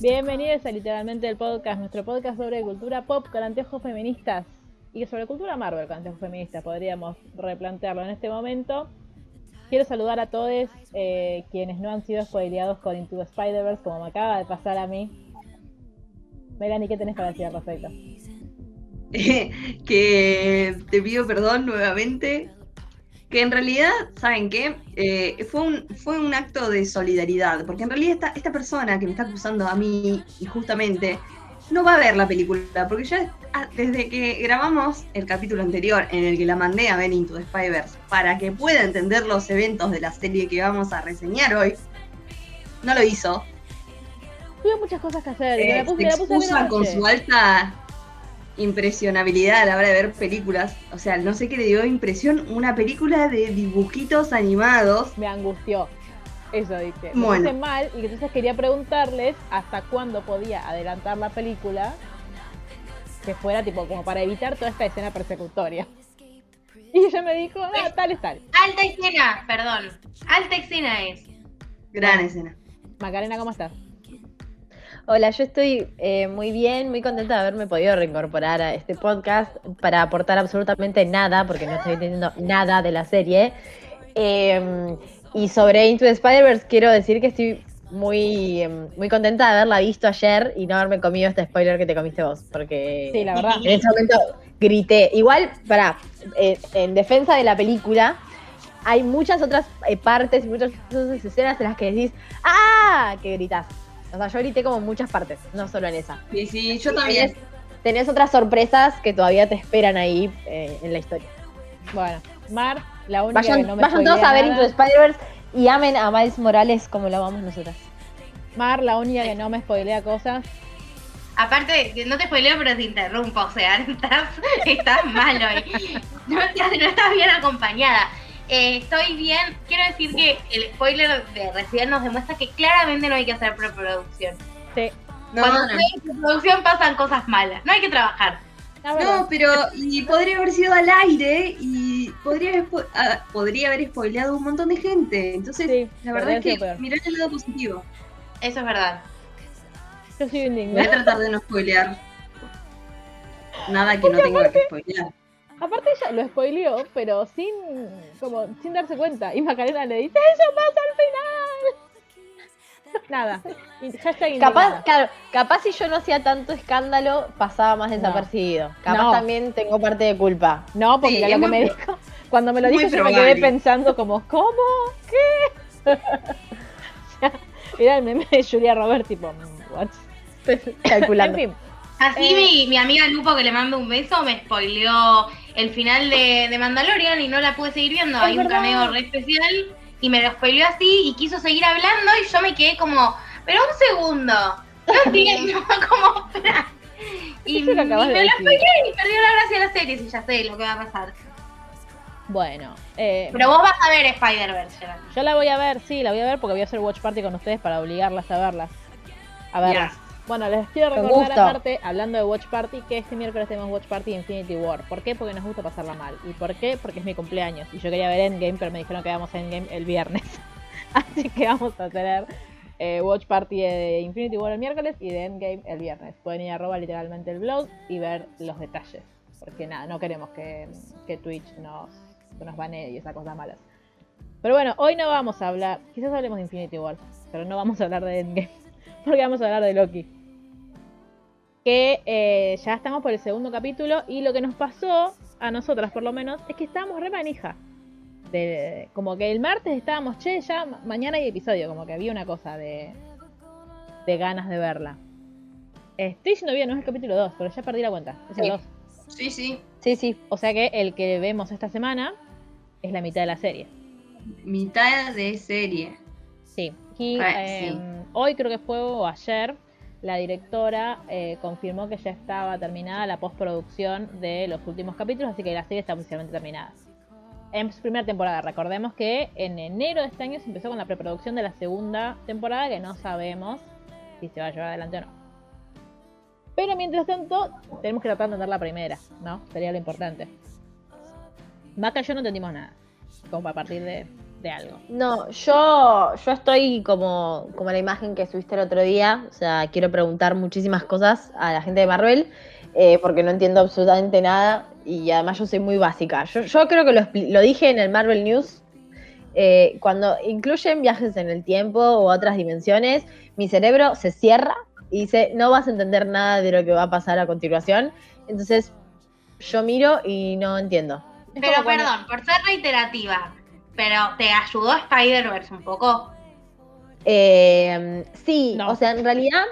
Bienvenidos a literalmente el podcast, nuestro podcast sobre cultura pop con anteojos feministas y sobre cultura Marvel con anteojos feministas, podríamos replantearlo en este momento. Quiero saludar a todos eh, quienes no han sido spoileados con Into the Spider-Verse, como me acaba de pasar a mí. Melanie, ¿qué tenés para decir al respecto? que te pido perdón nuevamente. Que en realidad, ¿saben qué? Eh, fue, un, fue un acto de solidaridad. Porque en realidad esta, esta persona que me está acusando a mí injustamente no va a ver la película. Porque ya ah, desde que grabamos el capítulo anterior en el que la mandé a ver Into the Spider-Verse para que pueda entender los eventos de la serie que vamos a reseñar hoy, no lo hizo. Tuve muchas cosas que hacer. Eh, la puse- se me la puse excusa con su alta impresionabilidad a la hora de ver películas. O sea, no sé qué le dio impresión una película de dibujitos animados. Me angustió. Eso dije. Me Bueno. puse mal y entonces quería preguntarles hasta cuándo podía adelantar la película que fuera tipo como para evitar toda esta escena persecutoria. Y ella me dijo, ah, tal es tal. Alta escena, perdón. Alta escena es. Gran escena. Macarena, ¿cómo estás? Hola, yo estoy eh, muy bien, muy contenta de haberme podido reincorporar a este podcast para aportar absolutamente nada, porque no estoy entendiendo nada de la serie. Eh, y sobre Into the Spider-Verse quiero decir que estoy muy, em, muy contenta de haberla visto ayer y no haberme comido este spoiler que te comiste vos, porque Sí, la verdad. en ese momento grité. Igual, para en defensa de la película, hay muchas otras eh, partes, muchas otras escenas en las que decís, ¡ah! que gritás. O sea, yo grité como en muchas partes, no solo en esa. Sí, sí, yo también. Tenés, tenés otras sorpresas que todavía te esperan ahí eh, en la historia. Bueno, Mar, la única que Vayan, no me vayan todos a ver nada. Into Spider-Verse y amen a Miles Morales como lo amamos nosotras. Mar, la única que no me spoilea cosas. Aparte, no te spoileo, pero te interrumpo. O sea, estás, estás mal hoy. No no estás bien acompañada. Eh, estoy bien. Quiero decir que el spoiler de recién nos demuestra que claramente no hay que hacer preproducción. Sí, No, Cuando no, se hace preproducción pasan cosas malas. No hay que trabajar. No, pero y podría haber sido al aire y podría haber, ah, podría haber spoileado un montón de gente. Entonces, Sí, la verdad es que mirá el lado positivo. Eso es verdad. Yo soy Voy a tratar de no spoilear. Nada que no tenga que spoilear. Aparte ella lo spoileó, pero sin como sin darse cuenta. Y Macarena le dice, eso pasa al final. Nada. Hashtag Capaz, claro, capaz si yo no hacía tanto escándalo, pasaba más desapercibido. Capaz No. también tengo parte de culpa. No, porque Sí, lo que me dijo. Cuando me lo dijo yo me quedé pensando como, ¿cómo? ¿Qué? Era el meme de Julia Robert, tipo, mm, what? Calculando. En fin, Así Eh. mi, mi amiga Lupo, que le mando un beso, me spoileó el final de, de Mandalorian y no la pude seguir viendo. Es Hay un cameo re especial y me lo spoileó así y quiso seguir hablando y yo me quedé como, pero un segundo, no entiendo cómo. Y, me lo spoileé y perdió la gracia de la serie, si ya sé lo que va a pasar. bueno. eh, Pero vos vas a ver Spider-Verse, yo la voy a ver, sí, la voy a ver porque voy a hacer watch party con ustedes para obligarlas a verlas. A verlas. Bueno, les quiero Con recordar gusto. aparte, hablando de Watch Party, que este miércoles tenemos Watch Party Infinity War. ¿Por qué? Porque nos gusta pasarla mal. ¿Y por qué? Porque es mi cumpleaños. Y yo quería ver Endgame, pero me dijeron que vamos a Endgame el viernes. Así que vamos a tener eh, Watch Party de Infinity War el miércoles y de Endgame el viernes. Pueden ir a arroba literalmente el blog y ver los detalles. Porque nada, no queremos que, que Twitch nos, nos banee y esas cosas malas. Pero bueno, hoy no vamos a hablar, quizás hablemos de Infinity War, pero no vamos a hablar de Endgame, porque vamos a hablar de Loki. Que eh, ya estamos por el segundo capítulo y lo que nos pasó, a nosotras por lo menos, es que estábamos re manija. De, como que el martes estábamos, che, ya ma- mañana hay episodio, como que había una cosa de, de ganas de verla. Estoy diciendo bien, no es el capítulo 2, pero ya perdí la cuenta. Es el Sí. 2. Sí, sí. Sí, sí. O sea que el que vemos esta semana es la mitad de la serie. mitad de serie. Sí. Y, Ah, eh, sí. Hoy creo que fue o ayer, la directora eh, confirmó que ya estaba terminada la postproducción de los últimos capítulos, así que la serie está oficialmente terminada. En su primera temporada, recordemos que en enero de este año se empezó con la preproducción de la segunda temporada, que no sabemos si se va a llevar adelante o no. Pero mientras tanto, tenemos que tratar de entender la primera, ¿no? Sería lo importante. Maca y yo no entendimos nada, como para partir de, de algo. No, yo, yo estoy como, como la imagen que subiste el otro día. O sea, quiero preguntar muchísimas cosas a la gente de Marvel. eh, porque no entiendo absolutamente nada. Y además yo soy muy básica. Yo, yo creo que lo, lo dije en el Marvel News. eh, cuando incluyen viajes en el tiempo o otras dimensiones, mi cerebro se cierra y dice, no vas a entender nada de lo que va a pasar a continuación. Entonces, yo miro y no entiendo. Es Pero cuando- perdón, por ser reiterativa, pero ¿te ayudó Spider-Verse un poco? Eh, sí, No. o sea, en realidad,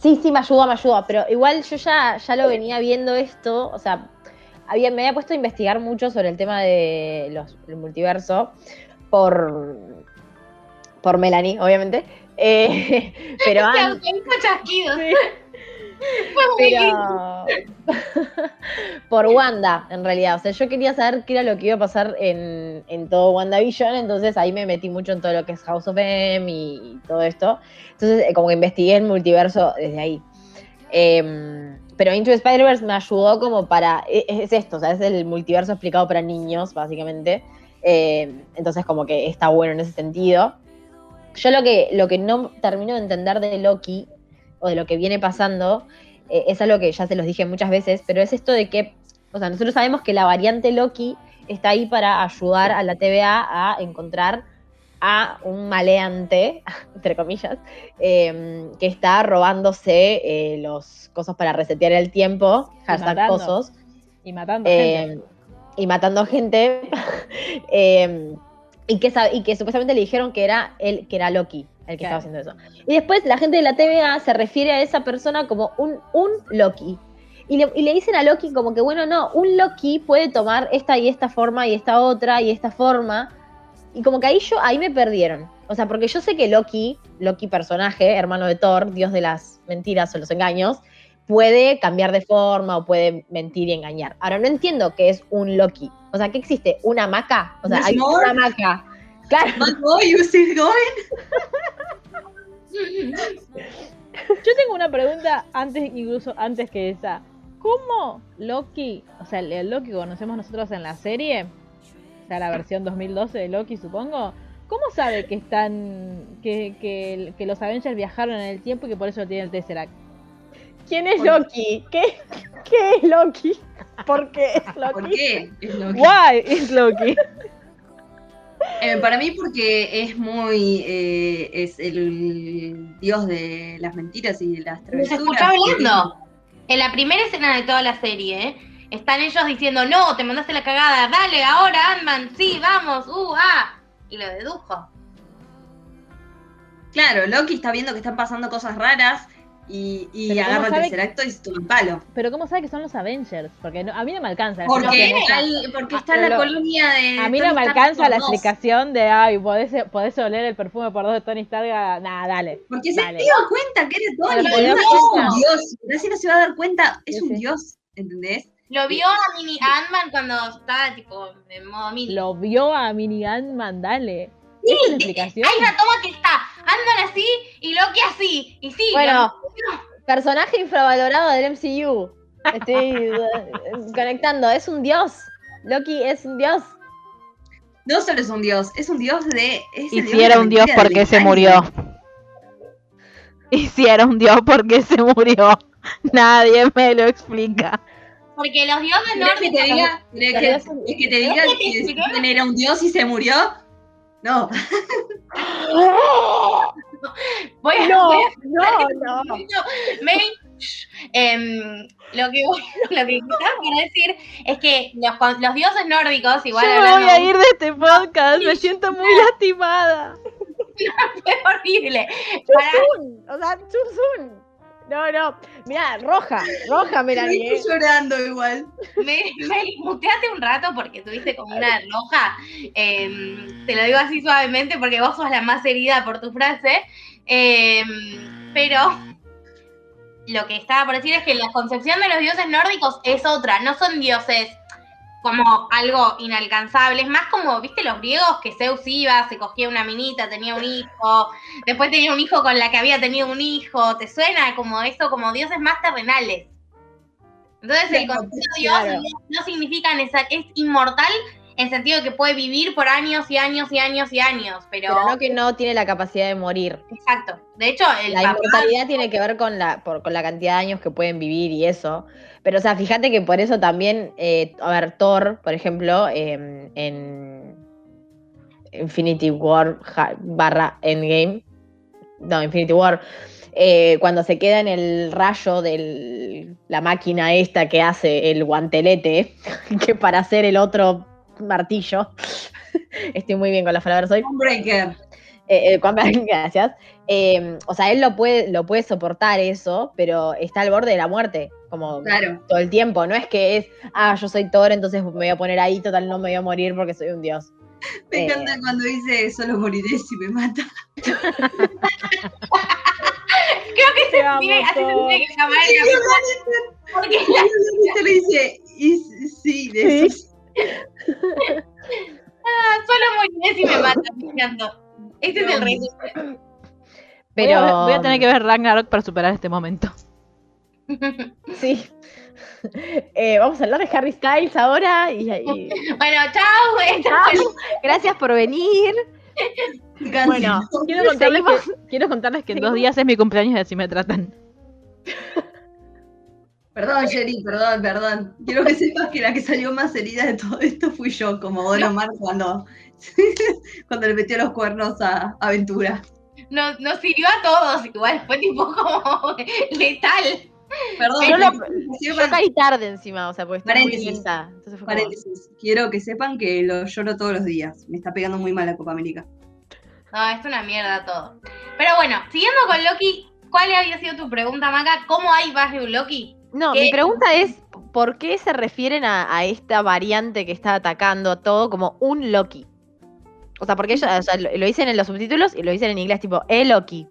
sí, sí, me ayuda, me ayuda, pero igual yo ya, ya lo venía viendo esto, o sea, había, me había puesto a investigar mucho sobre el tema de los, el multiverso por, por Melanie, obviamente. Eh, pero antes, pero por Wanda, en realidad. O sea, yo quería saber qué era lo que iba a pasar en, en todo WandaVision, entonces ahí me metí mucho en todo lo que es House of M y, y todo esto. Entonces, eh, como que investigué el multiverso desde ahí. Em, pero Into the Spider-Verse me ayudó como para. e- Es, esto, o sea, es el multiverso explicado para niños, básicamente. Em, entonces, como que está bueno en ese sentido. Yo lo que, lo que no termino de entender de Loki, o de lo que viene pasando, eh, es algo que ya se los dije muchas veces, pero es esto de que, o sea, nosotros sabemos que la variante Loki está ahí para ayudar a la TVA a encontrar a un maleante, entre comillas, eh, que está robándose eh, los cosas para resetear el tiempo, hashtag matando. cosos, Y matando gente. eh, y matando gente. eh, y, que, y que supuestamente le dijeron que era él, que era Loki el que Claro. estaba haciendo eso. Y después la gente de la TVA se refiere a esa persona como un, un Loki. Y le, y le dicen a Loki como que, bueno, no, un Loki puede tomar esta y esta forma y esta otra y esta forma. Y como que ahí yo, ahí me perdieron. O sea, porque yo sé que Loki, Loki personaje, hermano de Thor, dios de las mentiras o los engaños, puede cambiar de forma o puede mentir y engañar. Ahora, no entiendo qué es un Loki. O sea, ¿qué existe? ¿Una hamaca? O sea, ¿Miss hay una hamaca. Claro. Bad boy, you still going? Yo tengo una pregunta antes, incluso antes que esa. ¿Cómo Loki, o sea, el Loki que conocemos nosotros en la serie, o sea, la versión 2012 de Loki, supongo, ¿cómo sabe que están, que, que, que los Avengers viajaron en el tiempo y que por eso tiene el Tesseract? ¿Quién es ¿Por- Loki? ¿Qué, qué es Loki? ¿Por qué es Loki? ¿Por qué? Es lo que- Why is Loki? Eh, para mí porque es muy... eh, es el dios de las mentiras y de las Se travesuras. escuchó hablando. En la primera escena de toda la serie, ¿eh? están ellos diciendo, no, te mandaste la cagada, dale, ahora, Ant-Man, sí, vamos, uh, ah. Y lo dedujo. Claro, Loki está viendo que están pasando cosas raras y, y Pero ¿cómo agarra el tercer acto y se toma un palo. Pero ¿cómo sabe que son los Avengers? Porque no- a mí no me alcanza. explicación. al- porque Ah, está en la colonia de. A mí no me Stark alcanza por la explicación de, ay, podés, podés oler el perfume por dos de Tony Stark. Nah, dale. Porque se dio cuenta que era Tony, Pero es un dios. Gracias no se va a dar cuenta, es Sí, un sí. dios, ¿entendés? Lo vio a, mini, Ant-Man cuando estaba, tipo, en modo mini. Lo vio a Mini Ant-Man, dale. Hay una toma que está Ant-Man así y Loki así. Y sí, Bueno, personaje infravalorado del MCU. Estoy eh, conectando. Es un dios. Loki es un dios. No solo es un dios, es un dios de. es Y si era un dios, mentira ¿por del qué se murió? Y si era un dios, ¿por qué se murió? Nadie me lo explica. porque los dioses ¿Querés que te nórdicos... diga, querés que, que te diga ¿Querés que te que explique? Stephen era un dios y se murió? No. Voy a... No, voy a- no, no. Mary, shh, em, lo que lo que decir es que los, los dioses nórdicos, igual Yo me hablando voy a ir de este podcast, me siento muy lastimada. fue horrible. Para, Chuzun, O sea, Chuzun. No, no. Mira, roja, roja me la estoy llorando igual. Me, me muteate un rato porque tuviste como una roja. Em, te lo digo así suavemente porque vos sos la más herida por tu frase. Em, pero lo que estaba por decir es que la concepción de los dioses nórdicos es otra. No son dioses como algo inalcanzable. Es más como, viste, los griegos que Zeus iba, se cogía una minita, tenía un hijo, después tenía un hijo con la que había tenido un hijo. ¿Te suena como eso, como dioses más terrenales? Entonces el concepto de Dios claro. no, significa es inmortal en sentido de que puede vivir por años y años y años y años, pero, Pero no que no tiene la capacidad de morir. exacto. De hecho, el La papá inmortalidad tiene que ver con la, por- con la cantidad de años que pueden vivir y eso. Pero, o sea, fíjate que por eso también, eh, a ver, Thor, por ejemplo, eh, en Infinity War ja- barra Endgame, no, Infinity War, eh, cuando se queda en el rayo de la máquina esta que hace el guantelete, que para hacer el otro martillo, estoy muy bien con las palabras hoy, eh, eh, gracias. Eh, o sea, él lo puede, lo puede soportar eso, pero está al borde de la muerte, como Claro. todo el tiempo. No es que es, ah, yo soy Thor, entonces me voy a poner ahí, total, no me voy a morir porque soy un dios. Me Eh. encanta cuando dice solo moriré si me mata. creo que se tiene, así se Thor. tiene que llamar. Porque la- Y le dice, y sí, de eso. solo moriré si me matan, me encantó. Este es el rey. Pero Voy a, voy a tener que ver Ragnarok para superar este momento. Sí. Eh, vamos a hablar de Harry Styles ahora. Y, y- Bueno, chao. Chao. gracias por venir. Casi. Bueno, Quiero contarles, que, quiero contarles que en dos días es mi cumpleaños y así me tratan. Perdón, Jerry, perdón, perdón. Quiero que sepas que la que salió más herida de todo esto fui yo, como Don Omar cuando, cuando le metió los cuernos a Aventura. nos, nos sirvió a todos igual, fue tipo como letal. Perdón, Yo lo- Yo caí tarde encima, o sea, porque muy Paréntesis. lenta. Entonces fue como- paréntesis, quiero que sepan que lo lloro todos los días. Me está pegando muy mal la Copa América. No, es una mierda todo. Pero bueno, siguiendo con Loki, ¿cuál había sido tu pregunta, Maca? ¿Cómo hay más de un Loki? No, ¿Qué? mi pregunta es, ¿por qué se refieren a, a esta variante que está atacando a todo como un Loki? O sea, porque ellos o sea, lo, lo dicen en los subtítulos y lo dicen en inglés tipo el Loki.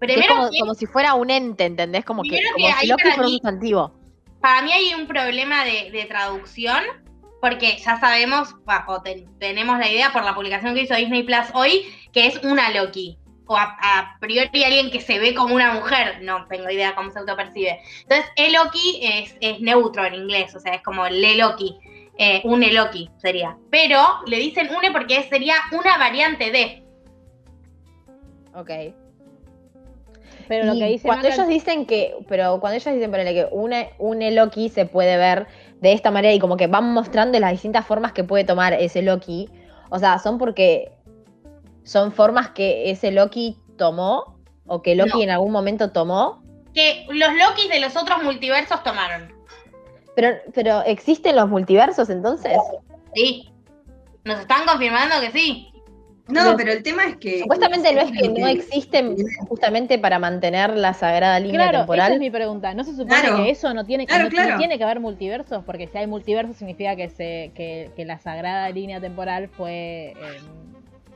Es Primero, como, que como si fuera un ente, ¿entendés? Como que, como si Loki fuera un sustantivo. para mí hay un problema de, de traducción, porque ya sabemos, o ten- tenemos la idea por la publicación que hizo Disney Plus hoy, que es una Loki. O a, a priori alguien que se ve como una mujer, no tengo idea cómo se autopercibe. Entonces, el Loki es, es neutro en inglés, o sea, es como le Loki. Eh, un Loki sería. Pero le dicen une porque sería una variante de. Ok. Pero lo que dice cuando Maca- ellos dicen que, pero cuando ellos dicen ponele, que una, un Loki se puede ver de esta manera y como que van mostrando las distintas formas que puede tomar ese Loki, o sea, son porque son formas que ese Loki tomó o que Loki No. en algún momento tomó, Que los Lokis de los otros multiversos tomaron. pero, pero existen los multiversos entonces. Sí. Nos están confirmando que sí. No, Pero- pero el tema es que. Supuestamente no es que no existen justamente para mantener la sagrada línea Claro, esa temporal. es mi pregunta. ¿No se supone Claro. que eso no tiene, que Claro, no- no tiene que haber multiversos? Porque si hay multiversos significa que, se, que, que la sagrada línea temporal fue eh,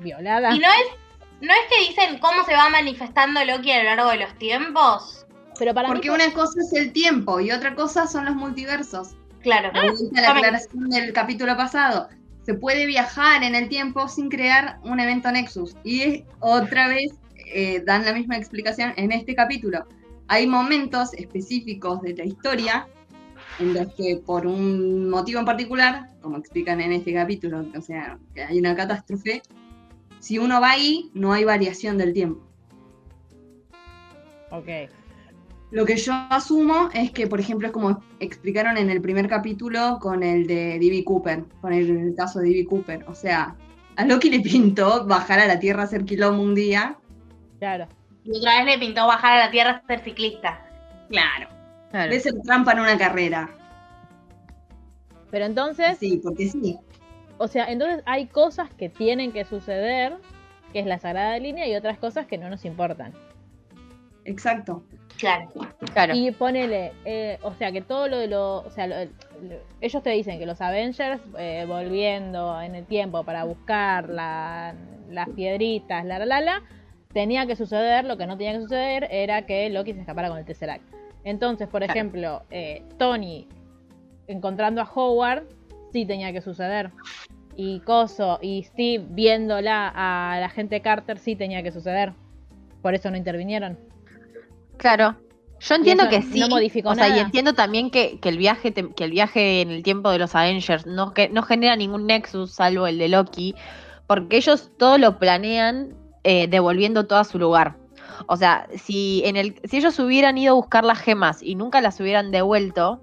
violada. Y no es, no es que dicen cómo se va manifestando Loki a lo largo de los tiempos. Pero para Porque mí, una cosa es el tiempo y otra cosa son los multiversos. Claro. Gusta la aclaración del capítulo pasado. Se puede viajar en el tiempo sin crear un evento Nexus. Y otra vez eh, dan la misma explicación en este capítulo. Hay momentos específicos de la historia en los que por un motivo en particular, como explican en este capítulo, o sea, que hay una catástrofe, si uno va ahí, no hay variación del tiempo. ok. Lo que yo asumo es que, por ejemplo, es como explicaron en el primer capítulo con el de D.B. Cooper, con el caso de D.B. Cooper. O sea, a Loki le pintó bajar a la Tierra a hacer quilombo un día. Claro. Y otra vez le pintó bajar a la tierra a ser ciclista. Claro. Claro. De ser trampa en una carrera. Pero entonces, Sí, porque sí. o sea, entonces hay cosas que tienen que suceder, que es la sagrada línea, y otras cosas que no nos importan. Exacto. Claro. Claro. Y ponele, eh, o sea, que todo lo de lo, o sea, lo- lo- ellos te dicen que los Avengers eh, volviendo en el tiempo para buscar la- las piedritas, la la la la, tenía que suceder, lo que no tenía que suceder era que Loki se escapara con el Tesseract. Entonces, por Claro. ejemplo, eh, Tony encontrando a Howard, sí tenía que suceder. Y Coso y Steve viéndola a la gente Carter, sí tenía que suceder. Por eso no intervinieron. Claro. Yo entiendo que no sí. modificó o sea, y nada. entiendo también que, que el viaje te- que el viaje en el tiempo de los Avengers no, que, no genera ningún nexus salvo el de Loki, porque ellos todo lo planean eh, devolviendo todo a su lugar. O sea, si en el si ellos hubieran ido a buscar las gemas y nunca las hubieran devuelto,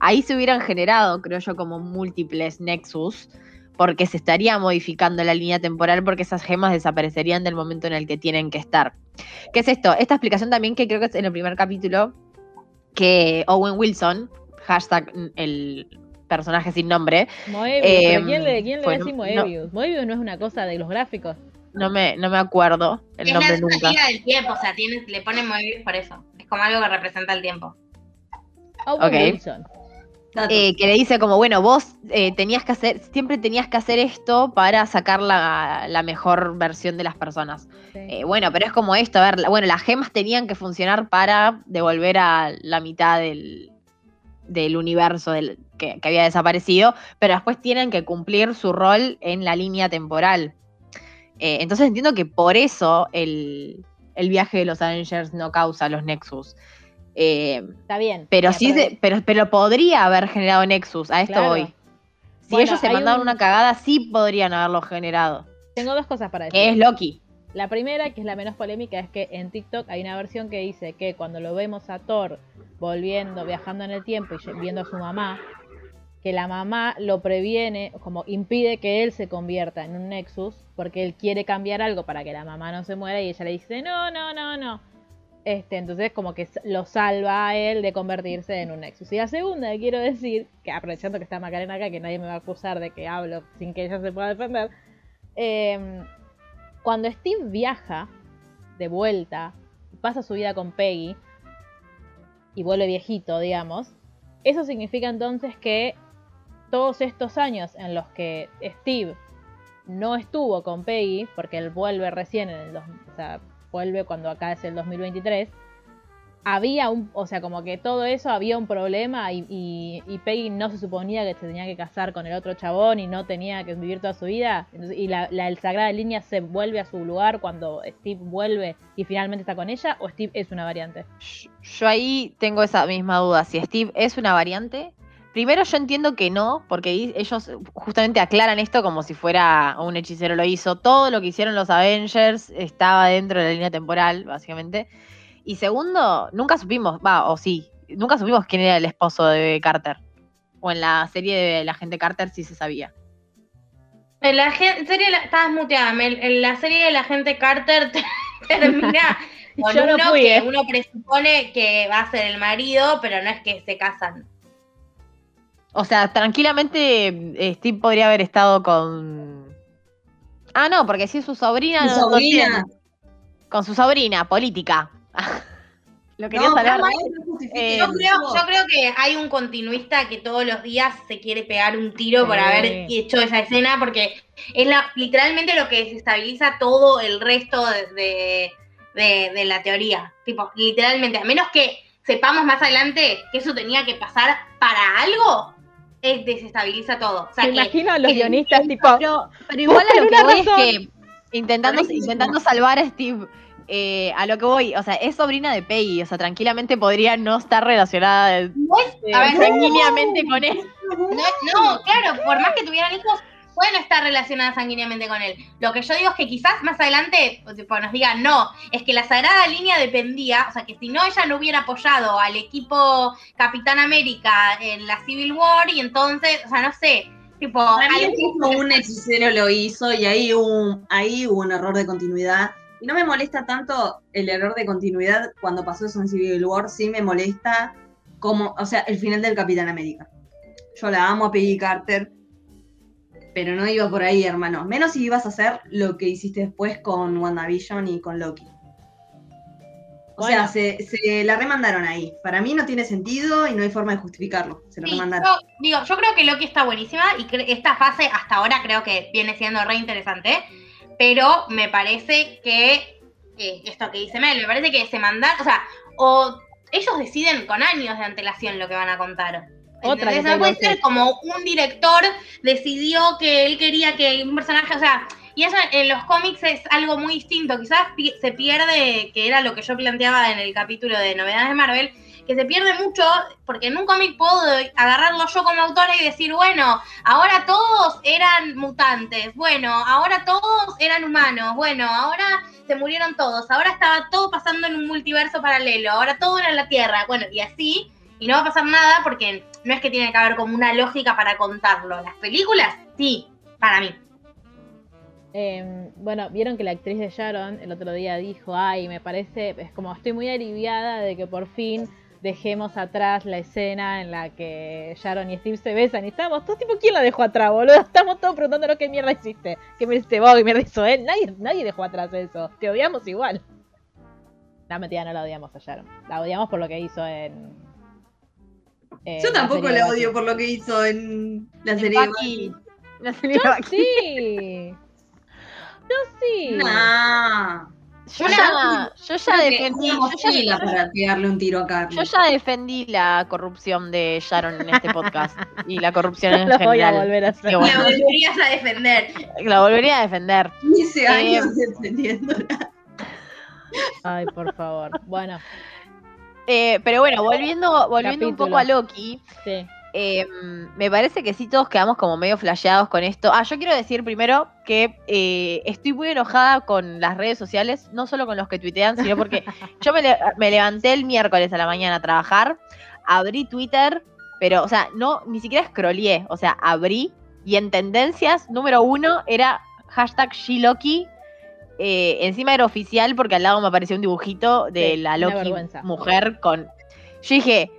ahí se hubieran generado, creo yo, como múltiples nexus, porque se estaría modificando la línea temporal porque esas gemas desaparecerían del momento en el que tienen que estar. ¿Qué es esto? Esta explicación también que creo que es en el primer capítulo, que Owen Wilson, hashtag el personaje sin nombre, Moebius, Eh, ¿pero ¿quién le, quién le va a bueno, no. Moebius? Moebius no es una cosa de los gráficos. no me, no me acuerdo el es nombre la nunca. liga del tiempo, o sea, tiene, le ponen Moebius por eso. Es como algo que representa el tiempo. Owen Ok. Wilson. Eh, que le dice como, bueno, vos eh, tenías que hacer, siempre tenías que hacer esto para sacar la, la mejor versión de las personas. Sí. Eh, bueno, pero es como esto, a ver, bueno, las gemas tenían que funcionar para devolver a la mitad del, del universo del, que, que había desaparecido, pero después tienen que cumplir su rol en la línea temporal. Entonces entiendo que por eso el, el viaje de los Avengers no causa los Nexus. Eh, Está bien. pero sí, pero- se- pero, pero podría haber generado Nexus, a esto Claro. voy. Si Bueno, ellos se mandaron un- una cagada, sí podrían haberlo generado. Tengo dos cosas para decir. Que es Loki. La primera, que es la menos polémica, es que en TikTok hay una versión que dice que cuando lo vemos a Thor volviendo, viajando en el tiempo y viendo a su mamá, que la mamá lo previene, como impide que él se convierta en un Nexus, porque él quiere cambiar algo para que la mamá no se muera y ella le dice, no, no, no, no. Este, entonces como que lo salva a él de convertirse en un Nexus. Y la segunda quiero decir, que aprovechando que está Macarena acá, que nadie me va a acusar de que hablo sin que ella se pueda defender, em, cuando Steve viaja de vuelta, pasa su vida con Peggy y vuelve viejito, digamos, eso significa entonces que todos estos años en los que Steve no estuvo con Peggy, porque él vuelve recién en el dos- o sea, vuelve cuando acá es el 2023, había un, o sea, como que todo eso había un problema y, y- y Peggy no se suponía que se tenía que casar con el otro chabón y no tenía que vivir toda su vida. Y la, la el Sagrada Línea se vuelve a su lugar cuando Steve vuelve y finalmente está con ella, o Steve es una variante. Yo ahí tengo esa misma duda. Si Steve es una variante. Primero yo entiendo que no, porque ellos justamente aclaran esto como si fuera un hechicero lo hizo. Todo lo que hicieron los Avengers estaba dentro de la línea temporal, básicamente. Y segundo, nunca supimos, va, o sí, nunca supimos quién era el esposo de Carter. O en la serie de la gente Carter sí se sabía. En la serie, la- estabas muteada. En la serie de la gente Carter te- termina con Yo no uno fui, que uno presupone que va a ser el marido, pero no es que se casan. O sea, tranquilamente eh, Steve podría haber estado con. Ah, no, porque si es su sobrina. Su no- sobrina. Con su sobrina, política. Lo quería No, justifique Eh, Yo creo, yo creo que hay un continuista que todos los días se quiere pegar un tiro por haber hecho esa escena, porque es la, literalmente lo que desestabiliza todo el resto de, de- de- de la teoría. Tipo, literalmente, a menos que sepamos más adelante que eso tenía que pasar para algo, es, desestabiliza todo. O sea, Me que imagino a los guionistas tipo, Pero, pero igual a lo que voy es que intentando, intentando salvar a Steve, eh, a lo que voy, o sea, es sobrina de Peggy, o sea, tranquilamente podría no estar relacionada eh, no es- a ver, sanguíneamente con él. No, no, claro, por más que tuvieran hijos, pueden estar relacionadas sanguíneamente con él. Lo que yo digo es que quizás más adelante tipo, nos digan, no, es que la sagrada línea dependía, o sea, que si no ella no hubiera apoyado al equipo Capitán América en la Civil War y entonces, o sea, no sé, tipo, mí justo un hechicero lo hizo y ahí hubo, un, ahí hubo un error de continuidad. Y no me molesta tanto el error de continuidad cuando pasó eso en Civil War, sí me molesta como, o sea, el final del Capitán América. Yo la amo a Peggy Carter, pero no iba por ahí, hermano. Menos si ibas a hacer lo que hiciste después con WandaVision y con Loki. O sea, se, se, la remandaron ahí. Para mí no tiene sentido y no hay forma de justificarlo. Se la remandaron. Yo, digo, yo creo que Loki está buenísima y esta fase hasta ahora creo que viene siendo re interesante. Pero me parece que eh, esto que dice Mel, me parece que se mandan, o sea, o ellos deciden con años de antelación lo que van a contar. Otra no puede ser como un director decidió que él quería que un personaje, o sea, y eso en los cómics es algo muy distinto. Quizás se pierde, que era lo que yo planteaba en el capítulo de novedades de Marvel, que se pierde mucho, porque en un cómic puedo agarrarlo yo como autora y decir, bueno, ahora todos eran mutantes, bueno, ahora todos eran humanos, bueno, ahora se murieron todos, ahora estaba todo pasando en un multiverso paralelo, ahora todo era en la Tierra, bueno, y así, y no va a pasar nada porque no es que tiene que haber como una lógica para contarlo. Las películas, sí, para mí. Em, bueno, vieron que la actriz de Sharon el otro día dijo, ay, me parece, es como estoy muy aliviada de que por fin dejemos atrás la escena en la que Sharon y Steve se besan y estamos todos tipo, ¿quién la dejó atrás, boludo? Estamos todos preguntándonos qué mierda hiciste, qué me hiciste vos, qué mierda hizo él, nadie, nadie dejó atrás eso, te odiamos igual. La metida no la odiamos a Sharon, la odiamos por lo que hizo en... Yo tampoco la odio por lo que hizo en la serie de La serie Yo sí. Yo sí. No. Yo ya, yo ya defendí. Yo ya, para pegarle un tiro a. Yo ya defendí la corrupción de Sharon en este podcast. y la corrupción en la general. Voy a volver a hacer. La volverías a defender. La volvería a defender. 15 eh, años defendiéndola. Ay, por favor. Bueno. Eh, pero bueno, volviendo, volviendo un poco a Loki. Sí. Eh, me parece que sí todos quedamos como medio flasheados con esto. Ah, yo quiero decir primero que eh, estoy muy enojada con las redes sociales, no solo con los que tuitean, sino porque yo me, levanté el miércoles a la mañana a trabajar, abrí Twitter, pero, o sea, no, ni siquiera scrolleé, o sea, abrí y en tendencias, número uno era hashtag Shiloki. Eh, encima era oficial porque al lado me apareció un dibujito de la Loki mujer con. Yo dije,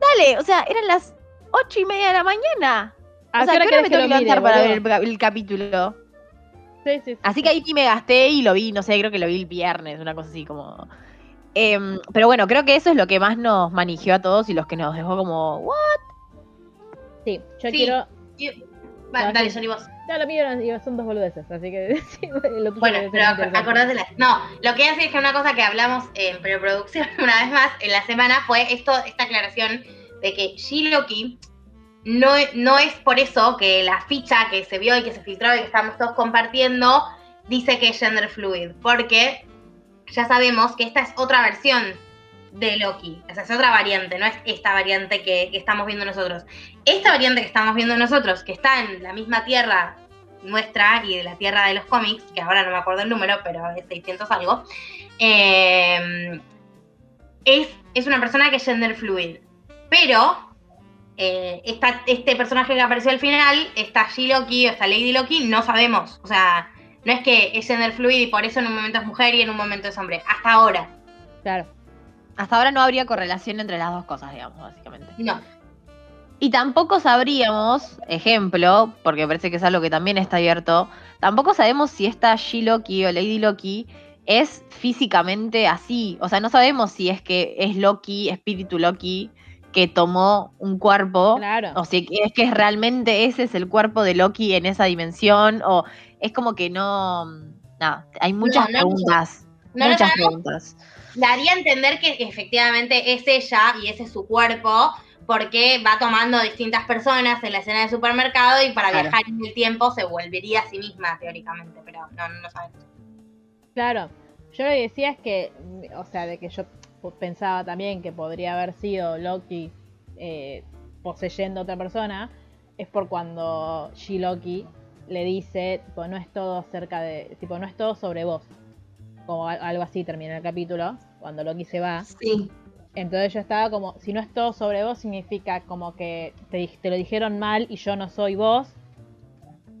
dale, o sea, eran las ocho y media de la mañana. O sea, ¿qué hora me tengo que levantar para ver el, capítulo? Sí, sí, Así que ahí me gasté y lo vi, no sé, creo que lo vi el viernes, una cosa así como... Em, pero bueno, creo que eso es lo que más nos manigió a todos y los que nos dejó como, ¿what? Sí, yo quiero... Vale, dale, Johnny, vos. No, lo mío son dos boludeces, así que... lo bueno, pero acordate la... No, lo que hace es que una cosa que hablamos en preproducción una vez más en la semana fue esto, esta aclaración de que Shiloki no, no es por eso que la ficha que se vio y que se filtró y que estamos todos compartiendo dice que es gender fluid, porque ya sabemos que esta es otra versión de Loki, esa es otra variante, no es esta variante que, estamos viendo nosotros. Esta variante que estamos viendo nosotros, que está en la misma tierra nuestra y de la tierra de los cómics, que ahora no me acuerdo el número, pero es 600 algo, eh, es, es una persona que es gender fluid. Pero eh, este personaje que apareció al final, esta G-Loki o esta Lady Loki, no sabemos. O sea, no es que es gender fluid y por eso en un momento es mujer y en un momento es hombre. Hasta ahora. Claro. Hasta ahora no habría correlación entre las dos cosas, digamos, básicamente. No. Y tampoco sabríamos, ejemplo, porque parece que es algo que también está abierto, tampoco sabemos si esta She-Loki o Lady Loki es físicamente así. O sea, no sabemos si es que es Loki, espíritu Loki, que tomó un cuerpo. Claro. O si es que realmente ese es el cuerpo de Loki en esa dimensión. O es como que no. Nada, hay muchas preguntas. Muchas preguntas. Daría a entender que efectivamente es ella y ese es su cuerpo, porque va tomando distintas personas en la escena del supermercado y para viajar en el tiempo se volvería a sí misma, teóricamente, pero no, no sabemos. Claro, yo lo que decía es que, o sea, de que yo pensaba también que podría haber sido Loki eh, poseyendo a otra persona, es por cuando She-Loki le dice, tipo, no es todo cerca de, tipo, no es todo sobre vos. Como algo así termina el capítulo, cuando Loki se va. Sí. Entonces yo estaba como, si no es todo sobre vos, significa como que te, te lo dijeron mal y yo no soy vos.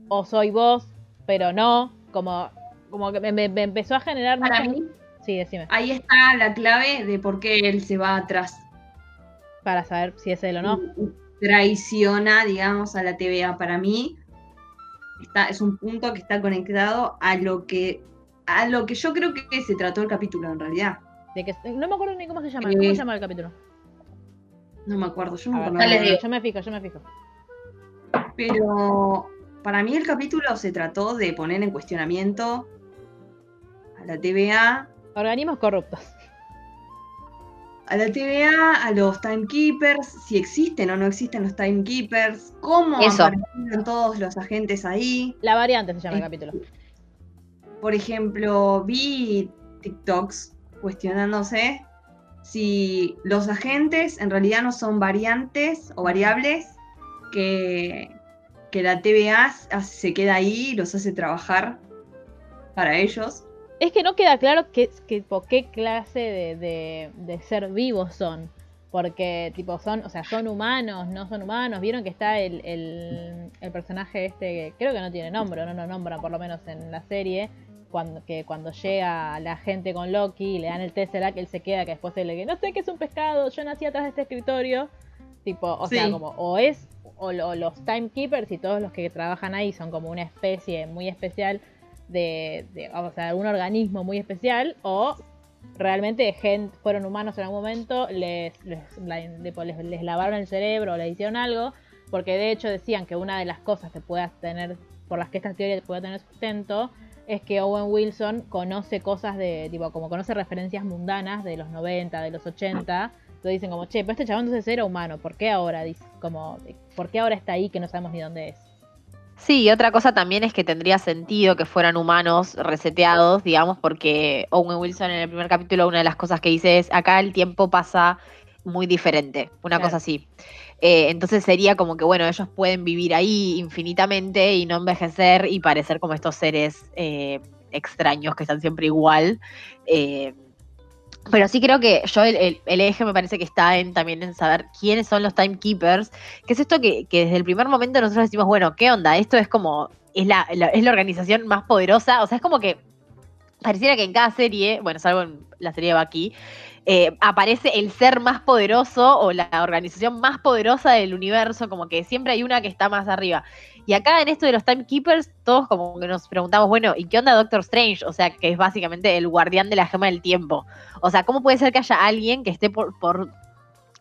O soy vos, pero no. Como, como que me, empezó a generar... Para mí, Sí, decime. Ahí está la clave de por qué él se va atrás. Para saber si es él o no. Traiciona, digamos, a la TVA. Para mí, está, es un punto que está conectado a lo que, a lo que yo creo que se trató el capítulo en realidad. De que, no me acuerdo ni cómo se llama. ¿Cómo Eh, se llama el capítulo? No me acuerdo, yo no me acuerdo. yo me fijo, yo me fijo. Pero para mí el capítulo se trató de poner en cuestionamiento a la TVA, Organismos corruptos. a la TVA, a los timekeepers, si existen o no existen los timekeepers, cómo Eso. aparecieron todos los agentes ahí. La variante se llama el capítulo. Por ejemplo, vi TikToks cuestionándose si los agentes en realidad no son variantes o variables que, que la TVA se queda ahí y los hace trabajar para ellos. Es que no queda claro qué, qué, clase de, de, ser vivos son. Porque, tipo, son, o sea, son humanos, no son humanos. Vieron que está el, el, el personaje este, que creo que no tiene nombre, no lo nombran por lo menos en la serie. Cuando, que cuando llega la gente con Loki y le dan el Tesseract, él se queda, que después él le dice, no sé qué es un pescado, yo nací atrás de este escritorio. Tipo, o sea, Sí. como, o es, o, lo- los timekeepers y todos los que trabajan ahí son como una especie muy especial de, de o sea, algún organismo muy especial, o realmente gen- fueron humanos en algún momento, les, les, les, les lavaron el cerebro o le hicieron algo, porque de hecho decían que una de las cosas que puedas tener, por las que esta teoría pueda tener sustento, es que Owen Wilson conoce cosas de, tipo, como conoce referencias mundanas de los 90, de los 80, entonces dicen como, che, pero este chabón entonces era humano, ¿por qué ahora? Dice, como, ¿por qué ahora está ahí que no sabemos ni dónde es? Sí, y otra cosa también es que tendría sentido que fueran humanos reseteados, digamos, porque Owen Wilson en el primer capítulo una de las cosas que dice es, acá el tiempo pasa muy diferente, una Claro. cosa así. Eh, entonces sería como que, bueno, ellos pueden vivir ahí infinitamente y no envejecer y parecer como estos seres eh, extraños que están siempre igual. Eh, pero sí creo que yo el, eje me parece que está en también en saber quiénes son los timekeepers, que es esto que, desde el primer momento nosotros decimos, bueno, ¿qué onda? Esto es como, es la, la- es la organización más poderosa, o sea, es como que pareciera que en cada serie, bueno, salvo en la serie de Bucky, eh, aparece el ser más poderoso o la organización más poderosa del universo, como que siempre hay una que está más arriba. Y acá en esto de los timekeepers, todos como que nos preguntamos, bueno, ¿y qué onda Doctor Strange? O sea, que es básicamente el guardián de la gema del tiempo. O sea, ¿cómo puede ser que haya alguien que esté por, por,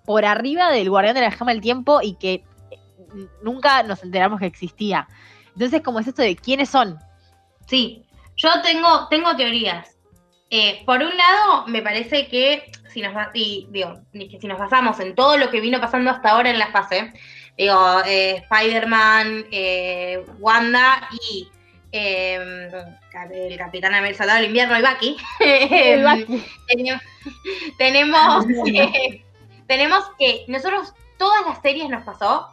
por arriba del guardián de la gema del tiempo y que eh, nunca nos enteramos que existía? Entonces, como es esto de quiénes son? Sí, yo tengo, tengo teorías. Eh, por un lado, me parece que si nos, y, digo, si nos basamos en todo lo que vino pasando hasta ahora en la fase, digo, eh, Spider-Man, eh, Wanda y eh, el Capitán América Soldado del Invierno y Bucky, El Bucky. Tenem- tenemos, eh, tenemos que nosotros, todas las series nos pasó,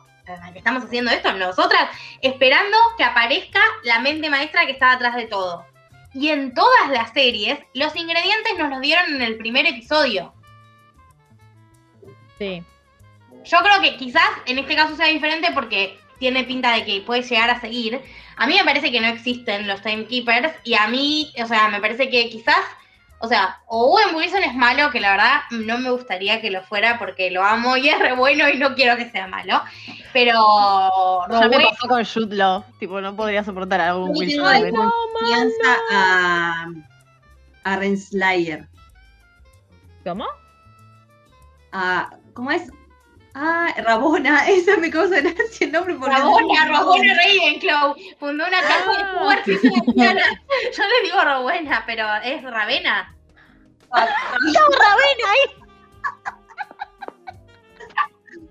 que estamos haciendo esto, nosotras, esperando que aparezca la mente maestra que está atrás de todo. Y en todas las series, los ingredientes nos los dieron en el primer episodio. Sí. Yo creo que quizás en este caso sea diferente porque tiene pinta de que puede llegar a seguir. A mí me parece que no existen los timekeepers y a mí, o sea, me parece que quizás, o sea, o Owen Wilson es malo, que la verdad no me gustaría que lo fuera porque lo amo y es re bueno y no quiero que sea malo. Pero Ya me pasó con Jude Law, tipo, no podría soportar a Owen Wilson. de de ver. confianza a, a Renslayer. ¿Cómo? A, ¿Cómo es? Ah, Rabona, esa me causa gracia el nombre porque Rabona, Rabona Ravenclaw fundó una casa de Ah. Se llama- Yo le digo Rowena, pero es Ravena.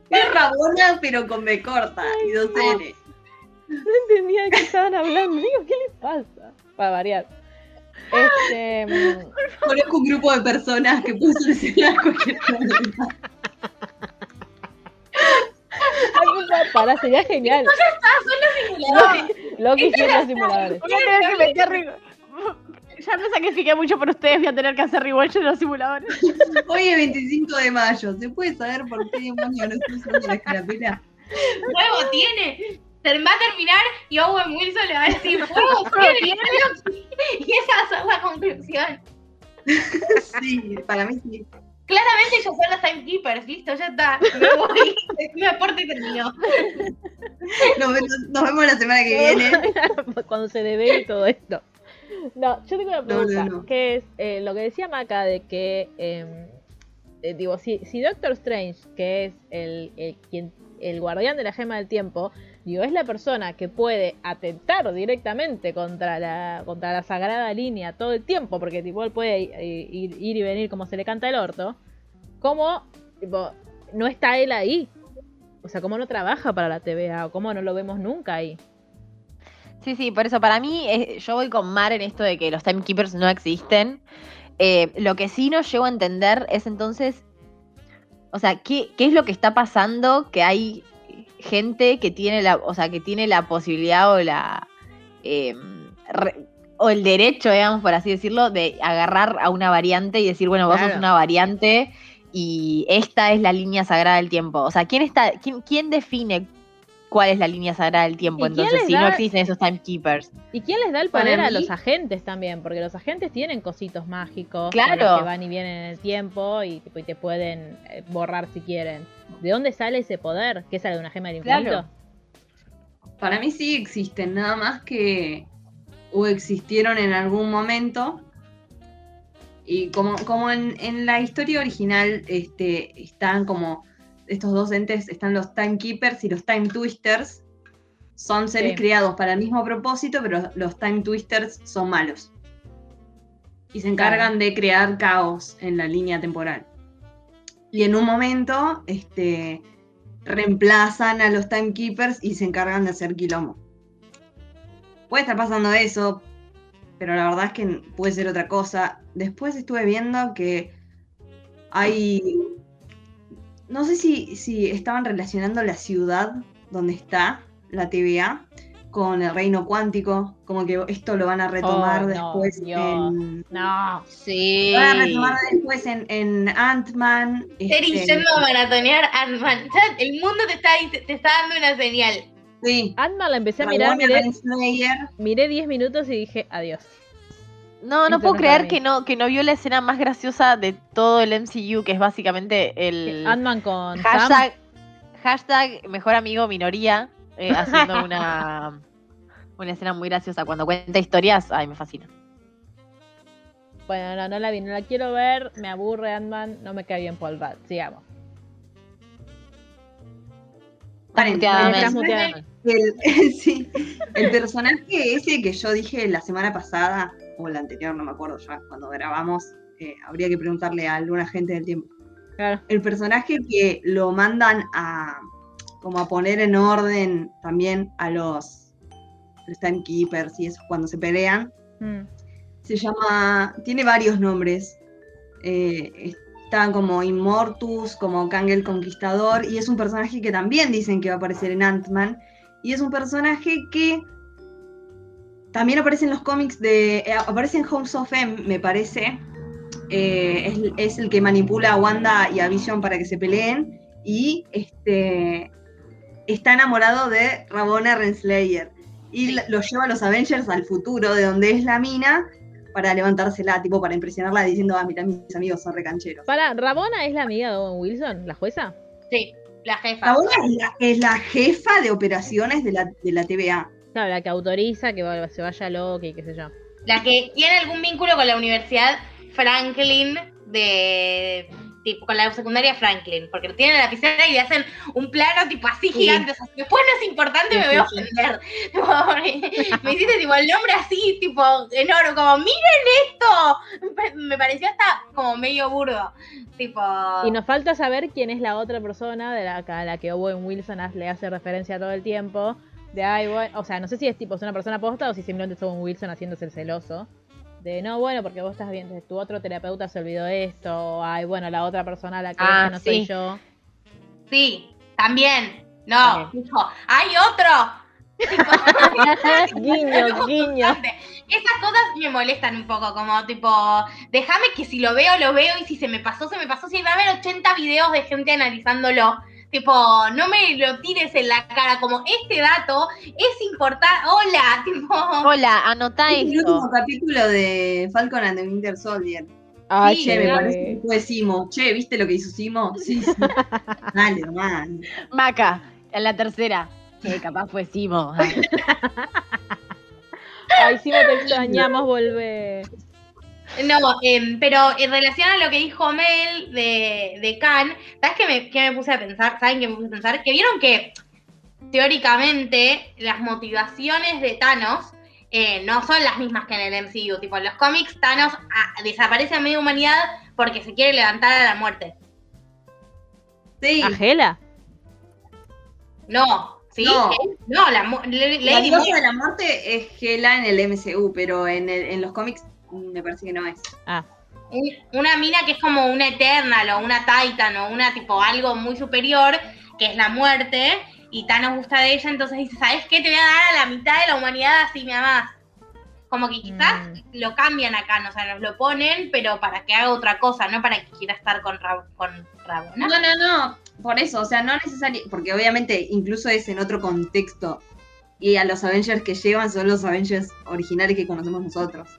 Es Rabona, pero con B corta y dos N. No entendía de qué estaban hablando. Digo, ¿qué les pasa? Para variar. Este. mm, Conozco un grupo de personas que pueden solucionar cualquier problema. algo pa- para, sería genial. Loki quiere los simuladores. Voy a tener que meter re- Ya me sacrifiqué mucho por ustedes, voy a tener que hacer rewatch en los simuladores. Hoy es 25 de mayo. ¿Se puede saber por qué demonios no estoy usando la escarapela? Fuego tiene. Se va a terminar y Owen Wilson le va a decir fuego tiene. Y esa va a ser la conclusión. Sí, para mí sí. Claramente ellos son los timekeepers, listo, ya está. Me voy. Mi aporte terminó. Nos, nos vemos la semana que viene. Cuando se debe todo esto. No, yo tengo una pregunta, no, no. que es eh, lo que decía Maca de que, eh, eh, digo, si, si Doctor Strange, que es el, el, quien, el guardián de la gema del tiempo, digo, es la persona que puede atentar directamente contra la, contra la sagrada línea todo el tiempo, porque tipo, él puede eh, ir, ir y venir como se le canta el orto, ¿cómo tipo, no está él ahí? O sea, ¿cómo no trabaja para la TVA? ¿O cómo no lo vemos nunca ahí? Sí, sí, por eso para mí eh, yo voy con Mar en esto de que los timekeepers no existen. Eh, lo que sí no llego a entender es entonces, o sea, ¿qué, qué es lo que está pasando que hay gente que tiene la, o sea, que tiene la posibilidad o la eh, re- o el derecho, digamos, por así decirlo, de agarrar a una variante y decir, bueno, vos sos una variante y esta es la línea sagrada del tiempo. O sea, ¿quién está, quién, quién define cuál es la línea sagrada del tiempo? ¿Y quién Entonces, si da- no existen esos timekeepers. ¿Y quién les da el poder a mí- los agentes también? Porque los agentes tienen cositos mágicos Claro. que van y vienen en el tiempo y, tipo, y te pueden eh, borrar si quieren. ¿De dónde sale ese poder? ¿Qué sale de una gema del infinito? Claro. Para mí sí existen, nada más que o existieron en algún momento. Y como, como en, en la historia original este, están como estos dos entes, están los Timekeepers y los Time Twisters. Son seres Sí. creados para el mismo propósito, pero los Time Twisters son malos. Y se encargan de crear caos en la línea temporal. Y en un momento, este, reemplazan a los timekeepers y se encargan de hacer quilombo. Puede estar pasando eso, pero la verdad es que puede ser otra cosa. Después estuve viendo que hay. No sé si, si estaban relacionando la ciudad donde está la TVA con el reino cuántico, como que esto lo van a retomar Oh, no, después Dios. en. No. Sí. Lo van a retomar después en, en Ant-Man. Eri este, yendo a maratonear Ant-Man. El mundo te está, te está dando una señal. Sí. Ant-Man la empecé a mirar, miré, miré 10 minutos y dije adiós. No, no puedo creer que no, que no vio la escena más graciosa de todo el MCU, que es básicamente el Ant-Man con Sam. hashtag, hashtag mejor amigo minoría, eh, haciendo una, una escena muy graciosa. Cuando cuenta historias, ay, me fascina. Bueno, no, no la vi, no la quiero ver, me aburre Ant-Man, no me cae bien Paul Rudd. Sigamos. El- sí, el personaje ese que yo dije la semana pasada, o la anterior, no me acuerdo ya, cuando grabamos, eh, habría que preguntarle a alguna gente del tiempo. Claro. El personaje que lo mandan a como a poner en orden también a los, timekeepers y eso cuando se pelean, Mm. se llama, tiene varios nombres. Eh, está como Immortus, como Kang el Conquistador, y es un personaje que también dicen que va a aparecer en Ant-Man. Y es un personaje que también aparece en los cómics de. eh, aparece en Homes of M, me parece. Eh, es, es el que manipula a Wanda y a Vision para que se peleen. Y este está enamorado de Rabona Renslayer. Y lo lleva a los Avengers al futuro, de donde es la mina, para levantársela, tipo, para impresionarla diciendo, ah, mira, mis amigos son recancheros. Para, ¿Rabona es la amiga de Owen Wilson, la jueza? Sí, la jefa. Rabona es la, es la jefa de operaciones de la, de la TVA. Claro, la que autoriza que se vaya Loki y qué sé yo. La que tiene algún vínculo con la Universidad Franklin de. Tipo, con la secundaria Franklin, porque tienen la lapicera y le hacen un plano tipo así Sí. gigante. o sea, si después no es importante, Sí, me voy a ofender. Me hiciste tipo el nombre así, tipo enorme, como miren esto. Me- pareció hasta como medio burdo. Tipo. Y nos falta saber quién es la otra persona de la, a la que Owen Wilson le hace referencia todo el tiempo. De ay, bueno, o sea, no sé si es tipo es una persona posta o si simplemente es Owen Wilson haciéndose el celoso. De no, bueno, porque vos estás bien, tu otro terapeuta se olvidó esto. O ay, bueno, la otra persona a la que Ah, no soy sí. yo. Sí, también. No, También. dijo, hay otro. guiño, guiño. Esas cosas me molestan un poco, como tipo, déjame que si lo veo, lo veo, y si se me pasó, se me pasó. Si va a haber 80 videos de gente analizándolo, tipo, no me lo tires en la cara, como este dato es importante. Hola, tipo. Hola, anotá Es el esto. último capítulo de Falcon and the Winter Soldier. Sí, Che, me parece que fue Simo. Che, ¿viste lo que hizo Simo? Sí, sí. Dale, man. Maca, en la tercera. Que capaz fue Simo. Ay, sí, te extrañamos, volver. No, em, pero en relación a lo que dijo Mel de, de Khan, ¿sabes qué me, qué me puse a pensar? ¿Saben qué me puse a pensar? Que vieron que teóricamente las motivaciones de Thanos eh, no son las mismas que en el MCU. Tipo, en los cómics Thanos ah, desaparece a media humanidad porque se quiere levantar a la muerte. Sí. ¿A Hela? No, ¿sí? No. Eh, No, la, La diosa Moon- de la muerte es Hela en el MCU, pero en, el- en los cómics me parece que no es. Ah, un- una mina que es como una Eternal o una Titan o una tipo algo muy superior, que es la muerte, y Thanos gusta de ella, entonces dice, ¿sabes qué? Te voy a dar a la mitad de la humanidad así me amás. Como que quizás Mm. lo cambian acá, ¿no? o sea, nos lo ponen, pero para que haga otra cosa, no para que quiera estar con Rabo, con Rabo, ¿no? No, no, no, por eso, o sea, no necesario, porque obviamente incluso es en otro contexto. Y a los Avengers que llevan son los Avengers originales que conocemos nosotros.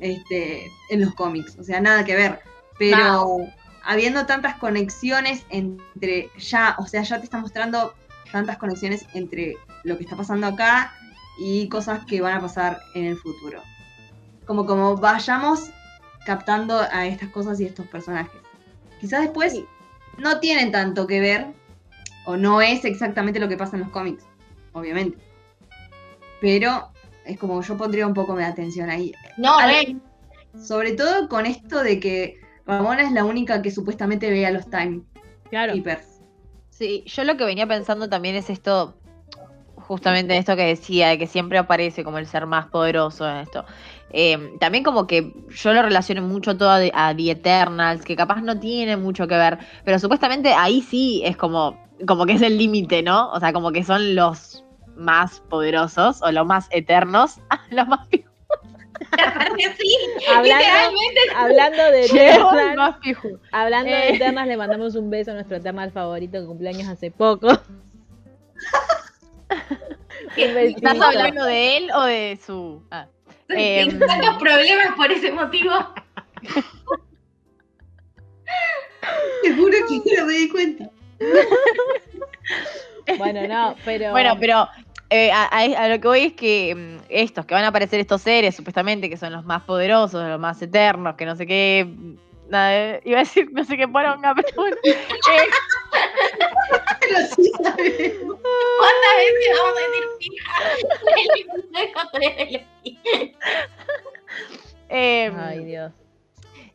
Este, en los cómics, o sea, nada que ver. Pero habiendo tantas conexiones entre ya, o sea, ya te está mostrando tantas conexiones entre lo que está pasando acá y cosas que van a pasar en el futuro. Como como vayamos captando a estas cosas y estos personajes. Quizás después no tienen tanto que ver, o no es exactamente lo que pasa en los cómics, obviamente. Pero es como yo pondría un poco de atención ahí. No, Sobre todo con esto de que Ramona es la única que supuestamente ve a los Time claro. Keepers. Sí, yo lo que venía pensando también es esto, justamente esto que decía, de que siempre aparece como el ser más poderoso en esto. Eh, también como que yo lo relaciono mucho todo a, The- a The Eternals, que capaz no tiene mucho que ver, pero supuestamente ahí sí es como, como que es el límite, ¿no? O sea, como que son los más poderosos o los más eternos, los más sí, Hablando, literalmente. hablando de más pijos. hablando de Eh. Eternals, le mandamos un beso a nuestro Eternal favorito que cumpleaños hace poco. ¿Estás hablando de él o de su...? Ah. Tengo tantos problemas por ese motivo. Te juro que no me di cuenta. Bueno, no, pero. Bueno, pero eh, a, a- a lo que voy es que mm, estos, que van a aparecer estos seres, supuestamente, que son los más poderosos, los más eternos, que no sé qué. mm, nada, eh, iba a decir no sé qué poronga, pero bueno. Eh, Pero sí sabemos. ¿Cuántas veces vamos a decir eh, Ay, Dios.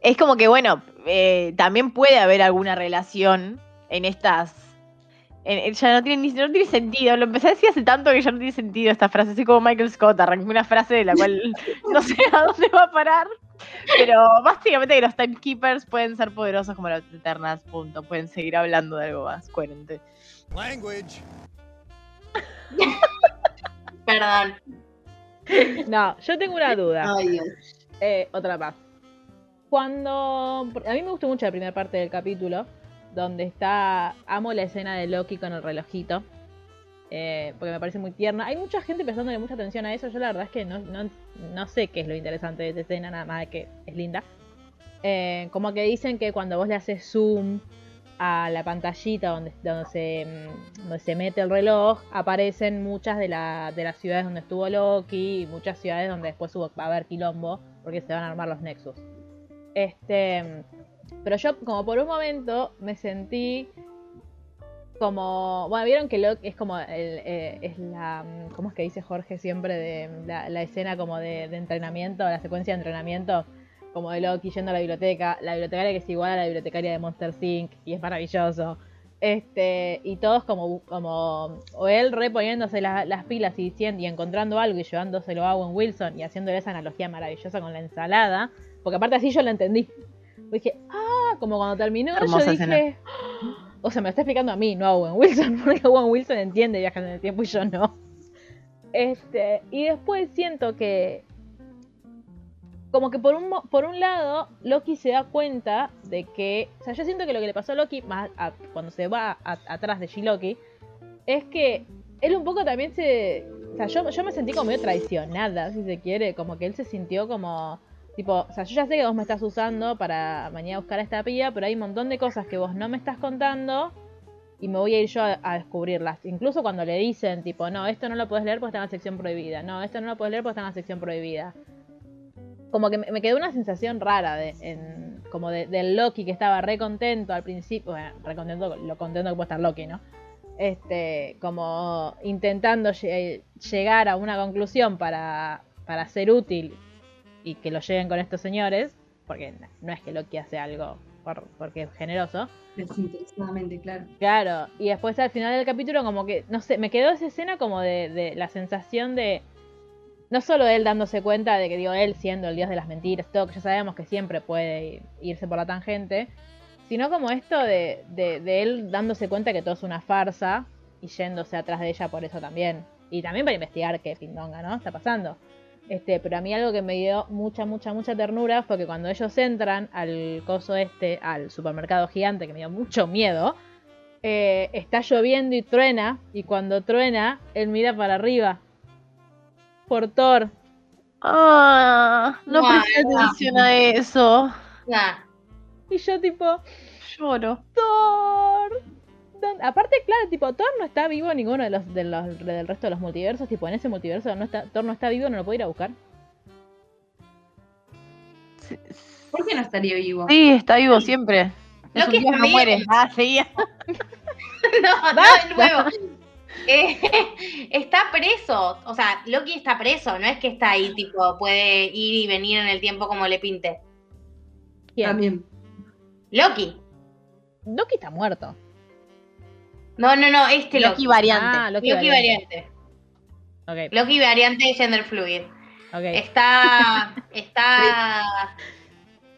es como que, bueno, eh, también puede haber alguna relación en estas. En- en- ya no tiene, ni, no tiene sentido. Lo empecé a decir hace tanto que ya no tiene sentido esta frase. Así como Michael Scott arrancó una frase de la cual no sé a dónde va a parar. Pero básicamente que los timekeepers pueden ser poderosos como los eternas, punto. Pueden seguir hablando de algo más coherente. Language. Perdón. No, yo tengo una duda. Ay, Dios. Eh, otra más. Cuando. A mí me gustó mucho la primera parte del capítulo. Donde está. Amo la escena de Loki con el relojito. eh, porque me parece muy tierna. Hay mucha gente prestándole mucha atención a eso. Yo la verdad es que no, no, no sé qué es lo interesante de esa escena, nada más de que es linda. Eh, como que dicen que cuando vos le haces zoom a la pantallita donde, donde, se, mm, donde se mete el reloj, aparecen muchas de, la- de las ciudades donde estuvo Loki y muchas ciudades donde después va a haber quilombo porque se van a armar los nexus. Este, pero yo como por un momento me sentí como, bueno, vieron que Loki es como el, eh, es la, mm, ¿cómo es que dice Jorge siempre de la, escena como de, entrenamiento, la secuencia de entrenamiento? como de Loki yendo a la biblioteca, la bibliotecaria que es igual a la bibliotecaria de Monster Inc. y es maravilloso. Este, y todos como, como o él reponiéndose la- las pilas y diciendo y encontrando algo y llevándoselo a Owen Wilson y haciéndole esa analogía maravillosa con la ensalada, porque aparte así yo lo entendí. Dije, ah, como cuando terminó, Hermosa yo dije, "Ah". o sea, me lo está explicando a mí, no a Owen Wilson, porque Owen Wilson entiende viajes en el tiempo y yo no. Este, y después siento que como que por un, por un lado, Loki se da cuenta de que. O sea, yo siento que lo que le pasó a Loki, más a- cuando se va a- atrás de She-Loki, es que él un poco también se. O sea, yo, yo me sentí como medio traicionada, si se quiere. Como que él se sintió como. Tipo, o sea, yo ya sé que vos me estás usando para mañana buscar a esta pía, pero hay un montón de cosas que vos no me estás contando y me voy a ir yo a, descubrirlas. Incluso cuando le dicen, tipo, no, esto no lo puedes leer porque está en la sección prohibida. No, esto no lo puedes leer porque está en la sección prohibida. Como que me, quedó una sensación rara de, como de, del Loki que estaba re contento al principio. Bueno, re contento, lo contento que puede estar Loki, ¿no? Este, como intentando lle- llegar a una conclusión para, para ser útil y que lo lleguen con estos señores, porque no es que Loki hace algo por- porque es generoso, Desinteresadamente, claro. Claro, y después al final del capítulo como que, no sé, me quedó esa escena como de, de la sensación de, no solo él dándose cuenta de que, digo, él siendo el dios de las mentiras, todo que ya sabemos que siempre puede irse por la tangente, sino como esto de, de, de él dándose cuenta que todo es una farsa y yéndose atrás de ella por eso también. Y también para investigar qué pindonga, ¿no? Está pasando. Este, pero a mí algo que me dio mucha, mucha, mucha ternura fue que cuando ellos entran al coso este, al supermercado gigante, que me dio mucho miedo, eh, está lloviendo y truena, y cuando truena, él mira para arriba. Por Thor. Ah, no presté guau. atención a eso. Ya. Y yo tipo, Lloro. Thor. ¿Dónde? Aparte, claro, tipo, Thor no está vivo en ninguno de los, de los- del resto de los multiversos. Tipo, en ese multiverso no está, Thor no está vivo, no lo puedo ir a buscar. ¿Por qué no estaría vivo? Sí, está vivo siempre. Dios, está no muere. Ah, seguía. No, no, de nuevo. Eh, está preso. O sea, Loki está preso. No es que está ahí, tipo, puede ir y venir en el tiempo como le pinte. ¿Quién? También. Loki. Loki está muerto. No, no, no, este Loki Loki. variante. Ah, Loki, Loki variante. Ok, Loki variante gender fluid. ok. Está. Está.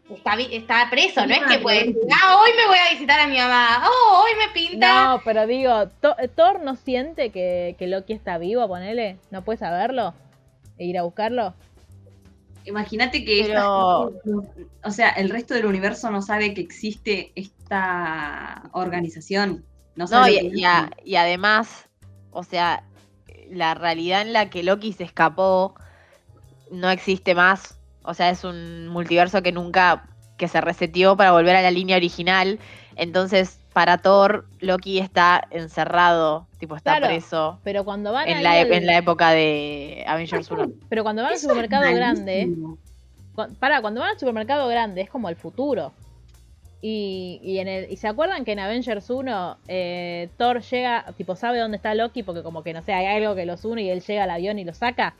Está, está preso, no es que puede decir, ah, hoy me voy a visitar a mi mamá, oh, hoy me pinta. No, pero digo, Thor no siente que, que Loki está vivo, ponele. ¿No puede saberlo? ¿E ir a buscarlo? Imagínate que Pero- esta- o sea, el resto del universo no sabe que existe esta organización. No y, a- además, o sea, la realidad en la que Loki se escapó no existe más. O sea, es un multiverso que nunca, que se reseteó para volver a la línea original. Entonces, para Thor, Loki está encerrado, tipo, está Claro, preso Pero cuando van en la, e- en la época de Avengers 1. Pero cuando van al supermercado grande, para, cuando van al supermercado grande es como el futuro. Y, y, en el, y se acuerdan que en Avengers 1 eh, Thor llega, tipo sabe dónde está Loki porque como que no sé, hay algo que los une y él llega al avión y lo saca.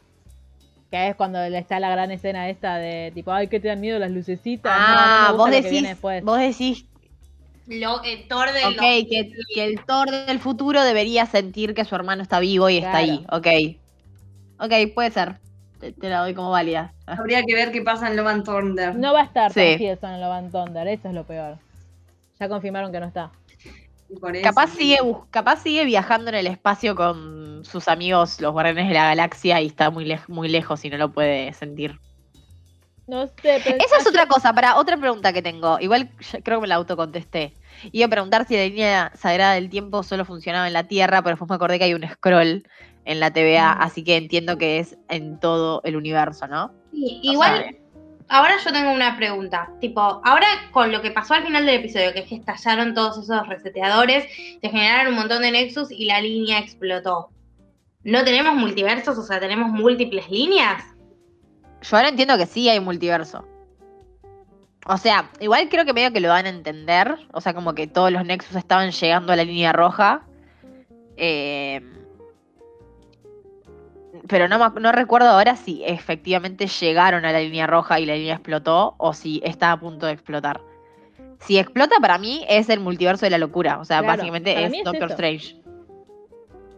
Que es cuando le está la gran escena esta de tipo, ay, que te dan miedo las lucecitas. No, no me Ah, vos decís, después. vos decís Lo, el Thor de Ok, que, que el Thor del futuro debería sentir que su hermano está vivo y está ahí. Ok. Ok, puede ser. Te, te la doy como válida. Habría que ver qué pasa en Love and Thunder. No va a estar Sí. Hiddleston en Love and Thunder, eso es lo peor. Ya confirmaron que no está. Por eso. Capaz sigue, capaz sigue viajando en el espacio con sus amigos, los guardianes de la galaxia, y está muy, lej- muy lejos y no lo puede sentir. No sé, pero Esa es otra cosa, para otra pregunta que tengo. Igual creo que me la autocontesté. Iba a preguntar si la línea sagrada del tiempo solo funcionaba en la Tierra, pero después me acordé que hay un scroll en la TVA, así que entiendo que es en todo el universo, ¿no? Sí, O igual, sea, ahora yo tengo una pregunta. Tipo, ahora con lo que pasó al final del episodio, que es que estallaron todos esos reseteadores, se generaron un montón de nexus y la línea explotó. ¿No tenemos multiversos? O sea, ¿tenemos múltiples líneas? Yo ahora entiendo que sí hay multiverso. O sea, igual creo que medio que lo van a entender. O sea, como que todos los Nexus estaban llegando a la línea roja. Eh, pero no, no recuerdo ahora si efectivamente llegaron a la línea roja y la línea explotó o si está a punto de explotar. Si explota, para mí es el multiverso de la locura. O sea, Claro, básicamente es Doctor eso. Strange.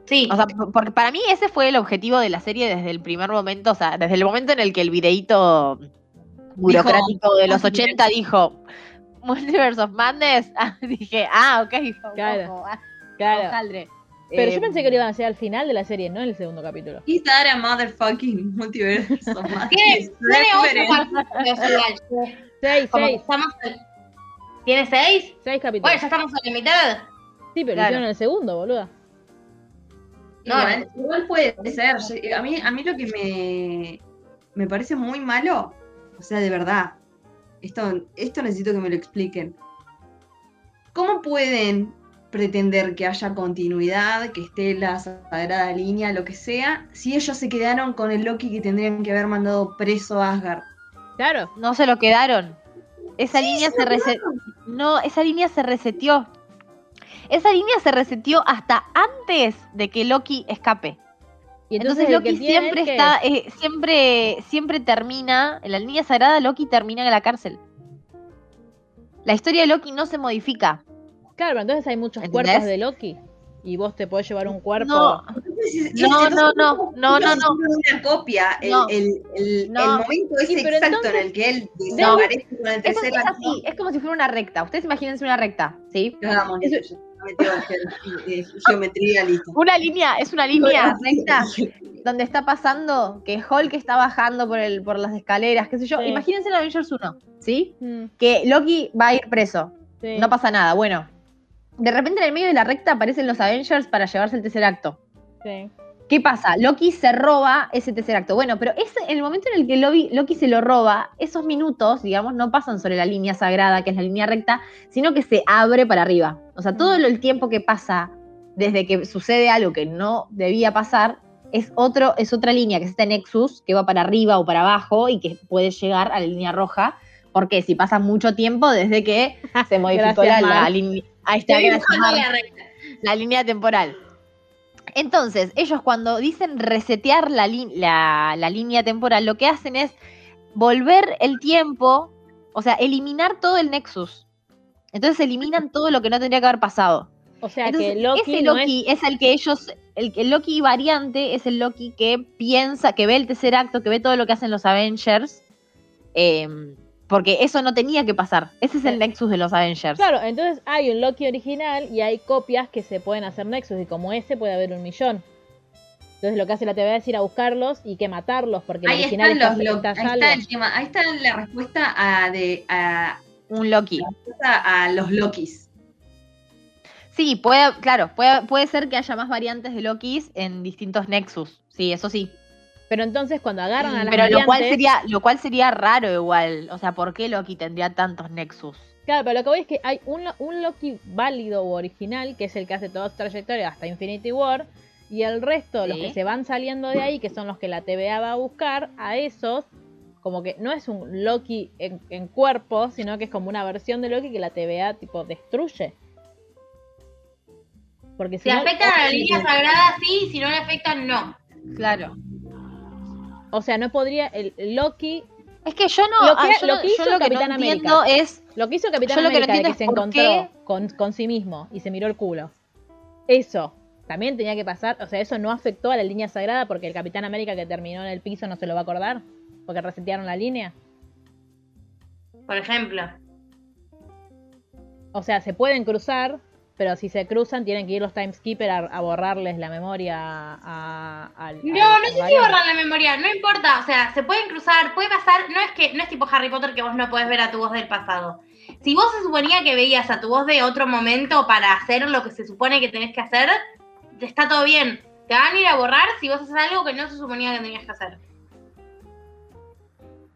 Sí. O sea, porque para mí ese fue el objetivo de la serie desde el primer momento, o sea, desde el momento en el que el videito burocrático de los 80 dijo Multiverse of Madness, dije, ah, ok, Claro, ojo, ah, claro. Pero Eh, yo pensé que lo iban a hacer al final de la serie, no en el segundo capítulo. Is that a motherfucking multiverso? Tiene, tiene ocho. Seis, seis, estamos ¿Tiene seis? seis capítulos. Bueno, ya estamos a la mitad. sí, pero Claro. hicieron en el segundo, boluda. No, igual, igual puede ser. A mí, a mí lo que me, me parece muy malo, o sea, de verdad, esto, esto necesito que me lo expliquen. ¿Cómo pueden pretender que haya continuidad, que esté la sagrada línea, lo que sea, si ellos se quedaron con el Loki que tendrían que haber mandado preso a Asgard? Claro. No se lo quedaron. Esa línea se reseteó. No, esa línea se reseteó. Esa línea se reseteó hasta antes de que Loki escape. Y Entonces, Loki siempre es que- está, eh, siempre, siempre termina, en la línea sagrada Loki termina en la cárcel. La historia de Loki no se modifica. Claro, pero entonces hay muchos ¿Entendés? cuerpos de Loki. Y vos te podés llevar un cuerpo. No, No, no, no, no, no, no. Una copia, el, No. el, el, No. el momento ese Sí, pero exacto entonces- en el que él desaparece con el Es, es tercer acto. así, es como si fuera una recta. Ustedes imagínense una recta, ¿sí? Hagamos Eso- eso. Ya metió ge- eh, geometría, listo. Una línea, es una línea recta donde está pasando que Hulk está bajando por, el, por las escaleras, qué sé yo. Sí. Imagínense en Avengers 1, ¿sí? Mm, Que Loki va a ir preso. sí. No pasa nada. Bueno, de repente en el medio de la recta aparecen los Avengers para llevarse el tercer acto. Sí. ¿Qué pasa? Loki se roba ese tercer acto. Bueno, pero en el momento en el que Loki, Loki se lo roba, esos minutos, digamos, no pasan sobre la línea sagrada, que es la línea recta, sino que se abre para arriba. O sea, todo el tiempo que pasa desde que sucede algo que no debía pasar, es, otro, es otra línea que es esta Nexus, que va para arriba o para abajo y que puede llegar a la línea roja. Porque si pasa mucho tiempo desde que se modificó Gracias, la, línea. Ahí está, gracias, la línea temporal. Entonces, ellos cuando dicen resetear la, la- la línea temporal, lo que hacen es volver el tiempo, o sea, eliminar todo el Nexus. Entonces eliminan todo lo que no tendría que haber pasado. O sea Entonces, que Loki, ese no Loki es... el que ellos, el, el Loki variante es el Loki que piensa, que ve el tercer acto, que ve todo lo que hacen los Avengers. eh, porque eso no tenía que pasar. Ese es el Nexus de los Avengers. Claro, entonces hay un Loki original y hay copias que se pueden hacer Nexus y como ese puede haber un millón. Entonces lo que hace la TVA es ir a buscarlos y que matarlos porque el Ahí original están está, los lo- está ahí está el tema, ahí está la respuesta a, de, a, Un Loki. a los Lokis. Sí, puede, claro, puede, puede ser que haya más variantes de Lokis en distintos Nexus. Sí, eso sí. Pero entonces cuando agarran a las Pero lo cual sería, lo cual sería raro igual. O sea, ¿por qué Loki tendría tantos Nexus? Claro, pero lo que voy es que hay un, un Loki válido o original, que es el que hace toda su trayectoria hasta Infinity War, y el resto, los que se van saliendo de ahí, que son los que la TVA va a buscar, a esos, como que no es un Loki en, en cuerpo, sino que es como una versión de Loki que la TVA tipo destruye. Porque si Si no- afectan a la línea sagrada, sí, si no le afectan, no. Claro. O sea, no podría, el Loki, Es que yo no, Lo que- ah, yo, lo que yo hizo lo que no Capitán entiendo América. es lo que hizo Capitán Yo lo que no América de que se encontró con, con sí mismo y se miró el culo. Eso también tenía que pasar, o sea, eso no afectó a la línea sagrada porque el Capitán América que terminó en el piso no se lo va a acordar, porque resetearon la línea. Por ejemplo. O sea, se pueden cruzar, pero si se cruzan tienen que ir los Timekeeper a, a borrarles la memoria a, al- No, no sé si borrar la memoria, no importa, o sea, se pueden cruzar, puede pasar, no es que no es tipo Harry Potter que vos no podés ver a tu voz del pasado. Si vos se suponía que veías a tu voz de otro momento para hacer lo que se supone que tenés que hacer, está todo bien. Te van a ir a borrar si vos haces algo que no se suponía que tenías que hacer.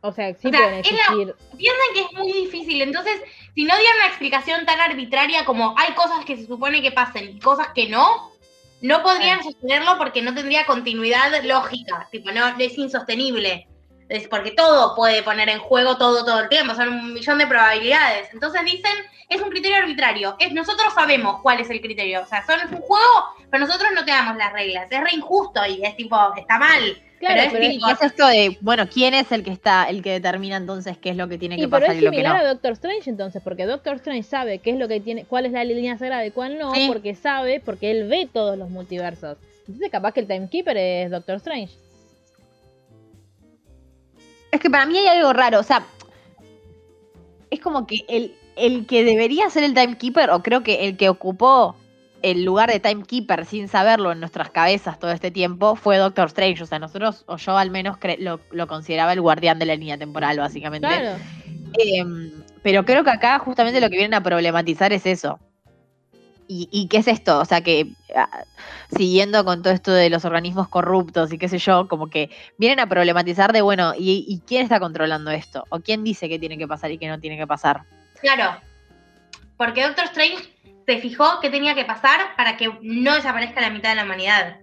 O sea, sí O sea, pueden es la- existir. Piensan que es muy difícil, entonces, si no dieran una explicación tan arbitraria como hay cosas que se supone que pasen y cosas que no, no podrían sostenerlo porque no tendría continuidad lógica. Tipo, no, es insostenible. Es porque todo puede poner en juego todo todo el tiempo, son un millón de probabilidades. Entonces dicen, es un criterio arbitrario. Es, nosotros sabemos cuál es el criterio. O sea, son es un juego, pero nosotros no te damos las reglas. Es re injusto y es tipo, está mal. Claro, pero es pero es- esto de, bueno, ¿quién es el que está, el que determina entonces qué es lo que tiene Y que pero pasar es y lo que no? a Doctor Strange entonces, porque Doctor Strange sabe qué es lo que tiene, cuál es la línea sagrada y cuál no, Sí. porque sabe, porque él ve todos los multiversos. Entonces capaz que el Timekeeper es Doctor Strange. Es que para mí hay algo raro, o sea, es como que el, el que debería ser el timekeeper, o creo que el que ocupó el lugar de timekeeper sin saberlo en nuestras cabezas todo este tiempo, fue Doctor Strange. O sea, nosotros, o yo al menos lo, lo consideraba el guardián de la línea temporal, básicamente. Claro. Em, pero creo que acá justamente lo que vienen a problematizar es eso. ¿Y, y qué es esto? O sea, que ah, siguiendo con todo esto de los organismos corruptos y qué sé yo, como que vienen a problematizar de, bueno, ¿y, y quién está controlando esto? ¿O quién dice que tiene que pasar y que no tiene que pasar? Claro. Porque Doctor Strange se fijó qué tenía que pasar para que no desaparezca la mitad de la humanidad.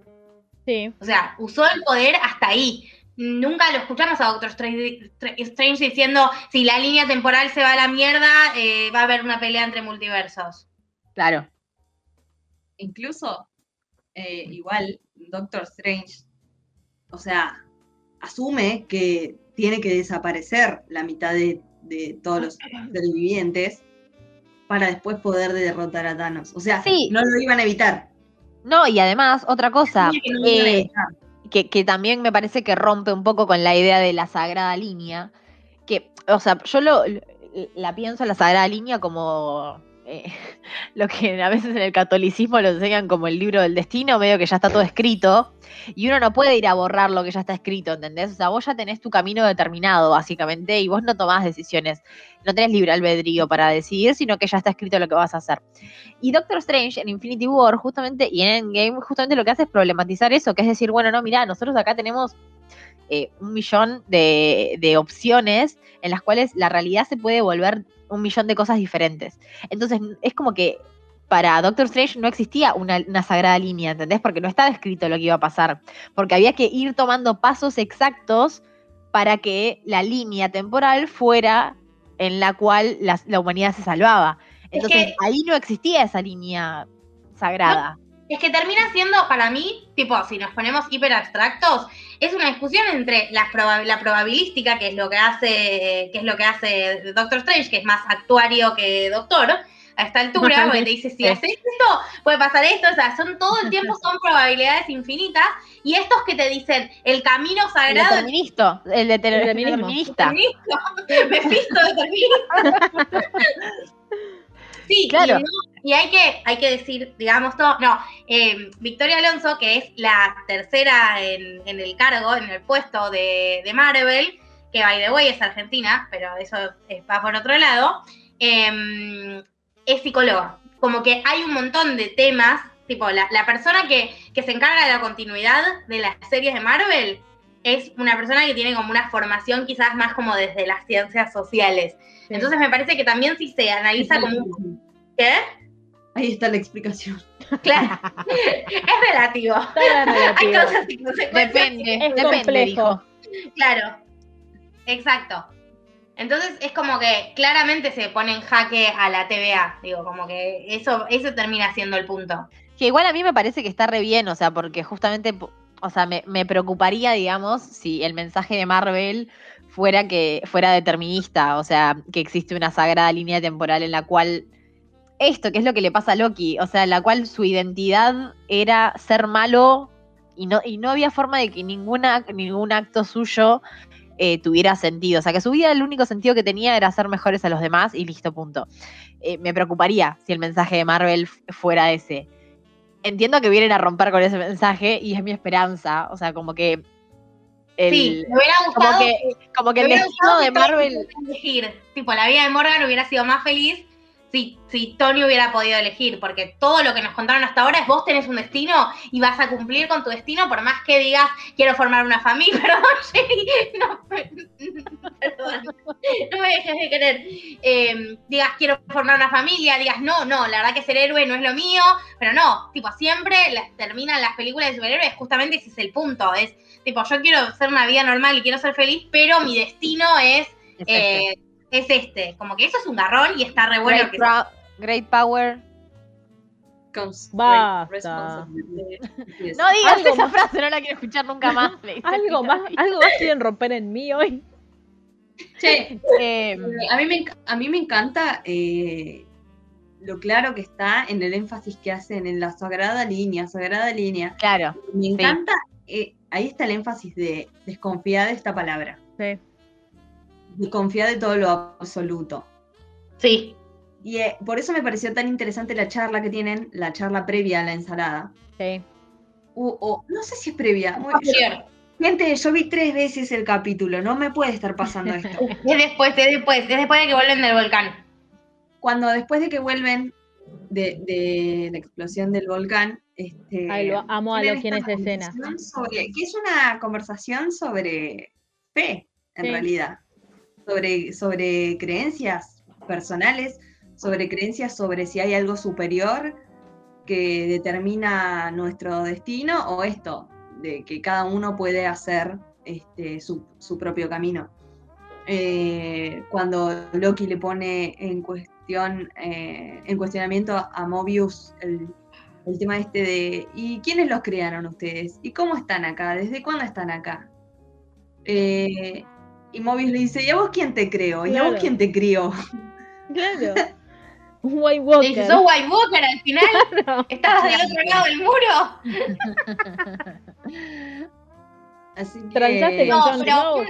Sí. O sea, usó el poder hasta ahí. Nunca lo escuchamos a Doctor Strange, Strange diciendo si la línea temporal se va a la mierda, eh, va a haber una pelea entre multiversos. Claro. Incluso, eh, igual, Doctor Strange, o sea, asume que tiene que desaparecer la mitad de, de todos los seres vivientes para después poder derrotar a Thanos. O sea, Sí. no lo iban a evitar. No, y además, otra cosa, que no eh, que, que también me parece que rompe un poco con la idea de la sagrada línea. Que, o sea, yo lo, lo- la pienso la sagrada línea como eh, lo que a veces en el catolicismo lo enseñan como el libro del destino, medio que ya está todo escrito. Y uno no puede ir a borrar lo que ya está escrito, ¿entendés? O sea, vos ya tenés tu camino determinado, básicamente, y vos no tomás decisiones. No tenés libre albedrío para decidir, sino que ya está escrito lo que vas a hacer. Y Doctor Strange en Infinity War, justamente, y en Endgame, justamente lo que hace es problematizar eso, que es decir, bueno, no, mira, nosotros acá tenemos eh, un millón de opciones en las cuales la realidad se puede volver un millón de cosas diferentes. Entonces, es como que para Doctor Strange no existía una, una sagrada línea, ¿entendés? Porque no estaba escrito lo que iba a pasar. Porque había que ir tomando pasos exactos para que la línea temporal fuera en la cual la, la humanidad se salvaba. Entonces, que- ahí no existía esa línea sagrada. Es que termina siendo, para mí, tipo, si nos ponemos hiper abstractos, es una discusión entre la, proba- la probabilística, que es lo que hace, que es lo que hace Doctor Strange, que es más actuario que doctor, a esta altura, porque te dice, si haces esto, puede pasar esto, o sea, son todo el tiempo son probabilidades infinitas, y estos que te dicen el camino El sagrado determinista. El deter- determinismo. determinista. Mephisto determinista. Sí, Claro. y, no- y hay que, hay que decir, digamos todo, no, eh, Victoria Alonso, que es la tercera en, en el cargo, en el puesto de, de Marvel, que by the way es argentina, pero eso va por otro lado, eh, es psicóloga. Como que hay un montón de temas, tipo, la, la persona que, que se encarga de la continuidad de las series de Marvel es una persona que tiene como una formación quizás más como desde las ciencias sociales. Sí. Entonces me parece que también si se analiza como un... ¿Qué? Ahí está la explicación. Claro. es relativo. Hay causas y consecuencias. Depende, Es depende, complejo. dijo. Claro. Exacto. Entonces es como que claramente se pone en jaque a la TVA. Digo, como que eso, eso termina siendo el punto. Que igual a mí me parece que está re bien, o sea, porque justamente, o sea, me, me preocuparía, digamos, si el mensaje de Marvel fuera que fuera determinista, o sea, que existe una sagrada línea temporal en la cual esto, que es lo que le pasa a Loki, o sea, en la cual su identidad era ser malo y no, y no había forma de que ninguna, ningún acto suyo eh, tuviera sentido. O sea, que su vida el único sentido que tenía era ser mejores a los demás y listo, punto. Eh, me preocuparía si el mensaje de Marvel fuera ese. Entiendo que vienen a romper con ese mensaje y es mi esperanza. O sea, como que. El- sí, me hubiera como gustado. que, como que el destino de Marvel. elegir. Tipo, la vida de Morgan hubiera sido más feliz si, si Tony hubiera podido elegir. Porque todo lo que nos contaron hasta ahora es vos tenés un destino y vas a cumplir con tu destino, por más que digas quiero formar una familia. Perdón, Sherry. No, perdón. No me dejes de querer. Eh, digas quiero formar una familia, digas no, no, la verdad que ser héroe no es lo mío. Pero no, tipo, siempre terminan las películas de superhéroes, justamente ese es el punto. Es tipo, yo quiero ser una vida normal y quiero ser feliz, pero mi destino es, es este. eh, es este. Como que eso es un garrón y está re bueno great, que pro- great power. Basta. No digas Algo esa más. frase, no la quiero escuchar nunca más. Algo más, algo más quieren romper en mí hoy. Che, Eh, a mí me, a mí me encanta eh, lo claro que está en el énfasis que hacen en la sagrada línea, sagrada línea. claro. Me encanta, eh, ahí está el énfasis de desconfiar de esta palabra, Sí. Desconfiar de todo lo absoluto. Sí. Y eh, por eso me pareció tan interesante la charla que tienen, la charla previa a la ensalada. Sí. O- o, no sé si es previa. Posterior. gente, yo vi tres veces el capítulo, no me puede estar pasando esto. Es después, es después, es después de que vuelven del volcán. Cuando después de que vuelven de, de la explosión del volcán, este, Ay, lo amo a tienen Loki en esta esa escena. sobre- que es una conversación sobre fe, en Sí. realidad, sobre, sobre creencias personales, sobre creencias sobre si hay algo superior que determina nuestro destino o esto, de que cada uno puede hacer este, su, su propio camino. Eh, cuando Loki le pone en cuestión, eh, en cuestionamiento a Mobius el, el tema este de ¿y quiénes los crearon ustedes? ¿Y cómo están acá? ¿Desde cuándo están acá? Eh, y Mobius le dice, ¿y a vos quién te creó? ¿Y a vos Claro. quién te crió? Claro. Un White Walker. si sos White Walker al final, Claro. estabas del otro lado del muro. Así que... Con No, Jon pero-.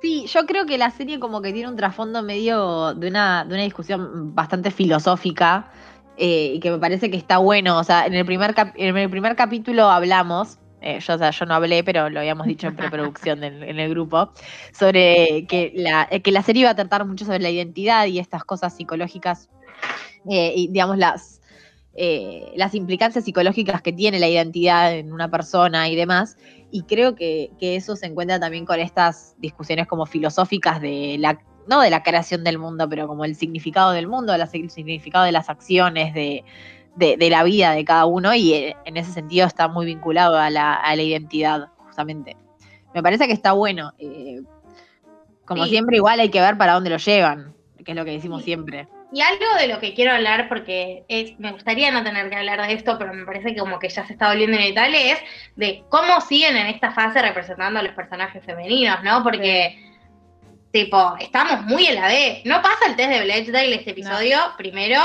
Sí, yo creo que la serie como que tiene un trasfondo medio de una, de una discusión bastante filosófica eh, y que me parece que está bueno. O sea, en el primer, cap- en el primer capítulo hablamos, eh, yo, o sea, yo no hablé, pero lo habíamos dicho en preproducción en, en el grupo, sobre que la, eh, que la serie iba a tratar mucho sobre la identidad y estas cosas psicológicas eh, y digamos las, eh, las implicancias psicológicas que tiene la identidad en una persona y demás. Y creo que, que eso se encuentra también con estas discusiones como filosóficas de la, no de la creación del mundo, pero como el significado del mundo, el significado de las acciones, de, de- de la vida de cada uno, y eh, en ese sentido está muy vinculado a la, a la identidad, justamente. Me parece que está bueno. eh, como Sí. siempre, igual hay que ver para dónde lo llevan, que es lo que decimos Sí. siempre. Y algo de lo que quiero hablar, porque es, me gustaría no tener que hablar de esto, pero me parece que como que ya se está volviendo inevitable, es de cómo siguen en esta fase representando a los personajes femeninos, ¿no? Porque, tipo, estamos muy en la D. No pasa el test de Blechdale este episodio, primero.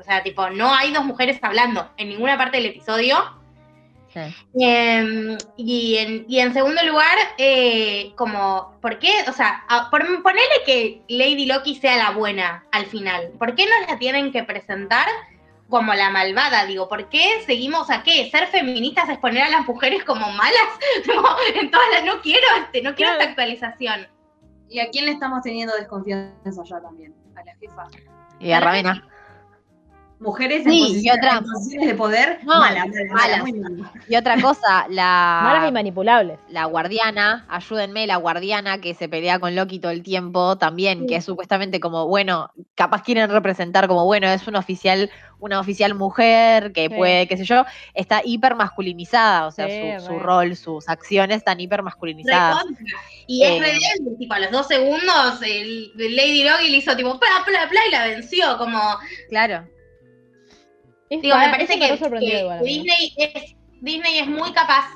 O sea, tipo, no hay dos mujeres hablando en ninguna parte del episodio. Eh, y, en, y en segundo lugar, eh, como, ¿por qué? O sea, a- por, ponele que Lady Loki sea la buena al final. ¿Por qué nos la tienen que presentar como la malvada? Digo, ¿por qué seguimos a qué? ¿Ser feministas es poner a las mujeres como malas? No, en todas las, no quiero, este, no quiero Claro. esta actualización. ¿Y a quién le estamos teniendo desconfianza ya también? A la jefa. Y a Ravena. Mujeres Sí, en, y posiciones, otra- en posiciones de poder, No, malas. muy mala. Y otra cosa, la. Malas y manipulables. la guardiana, ayúdenme, la guardiana que se pelea con Loki todo el tiempo también, que es supuestamente como, bueno, capaz quieren representar como, bueno, es una oficial, una oficial mujer que Sí. puede, qué sé yo, está hiper masculinizada, o sea, Sí, su, rol, sus acciones están hiper masculinizadas. Y es Eh. re débil, tipo, a los dos segundos, el, el Lady Loki le hizo tipo, pla, pla, pla, y la venció, como... Claro. Es Digo, me parece que. Disney, es, Disney es muy capaz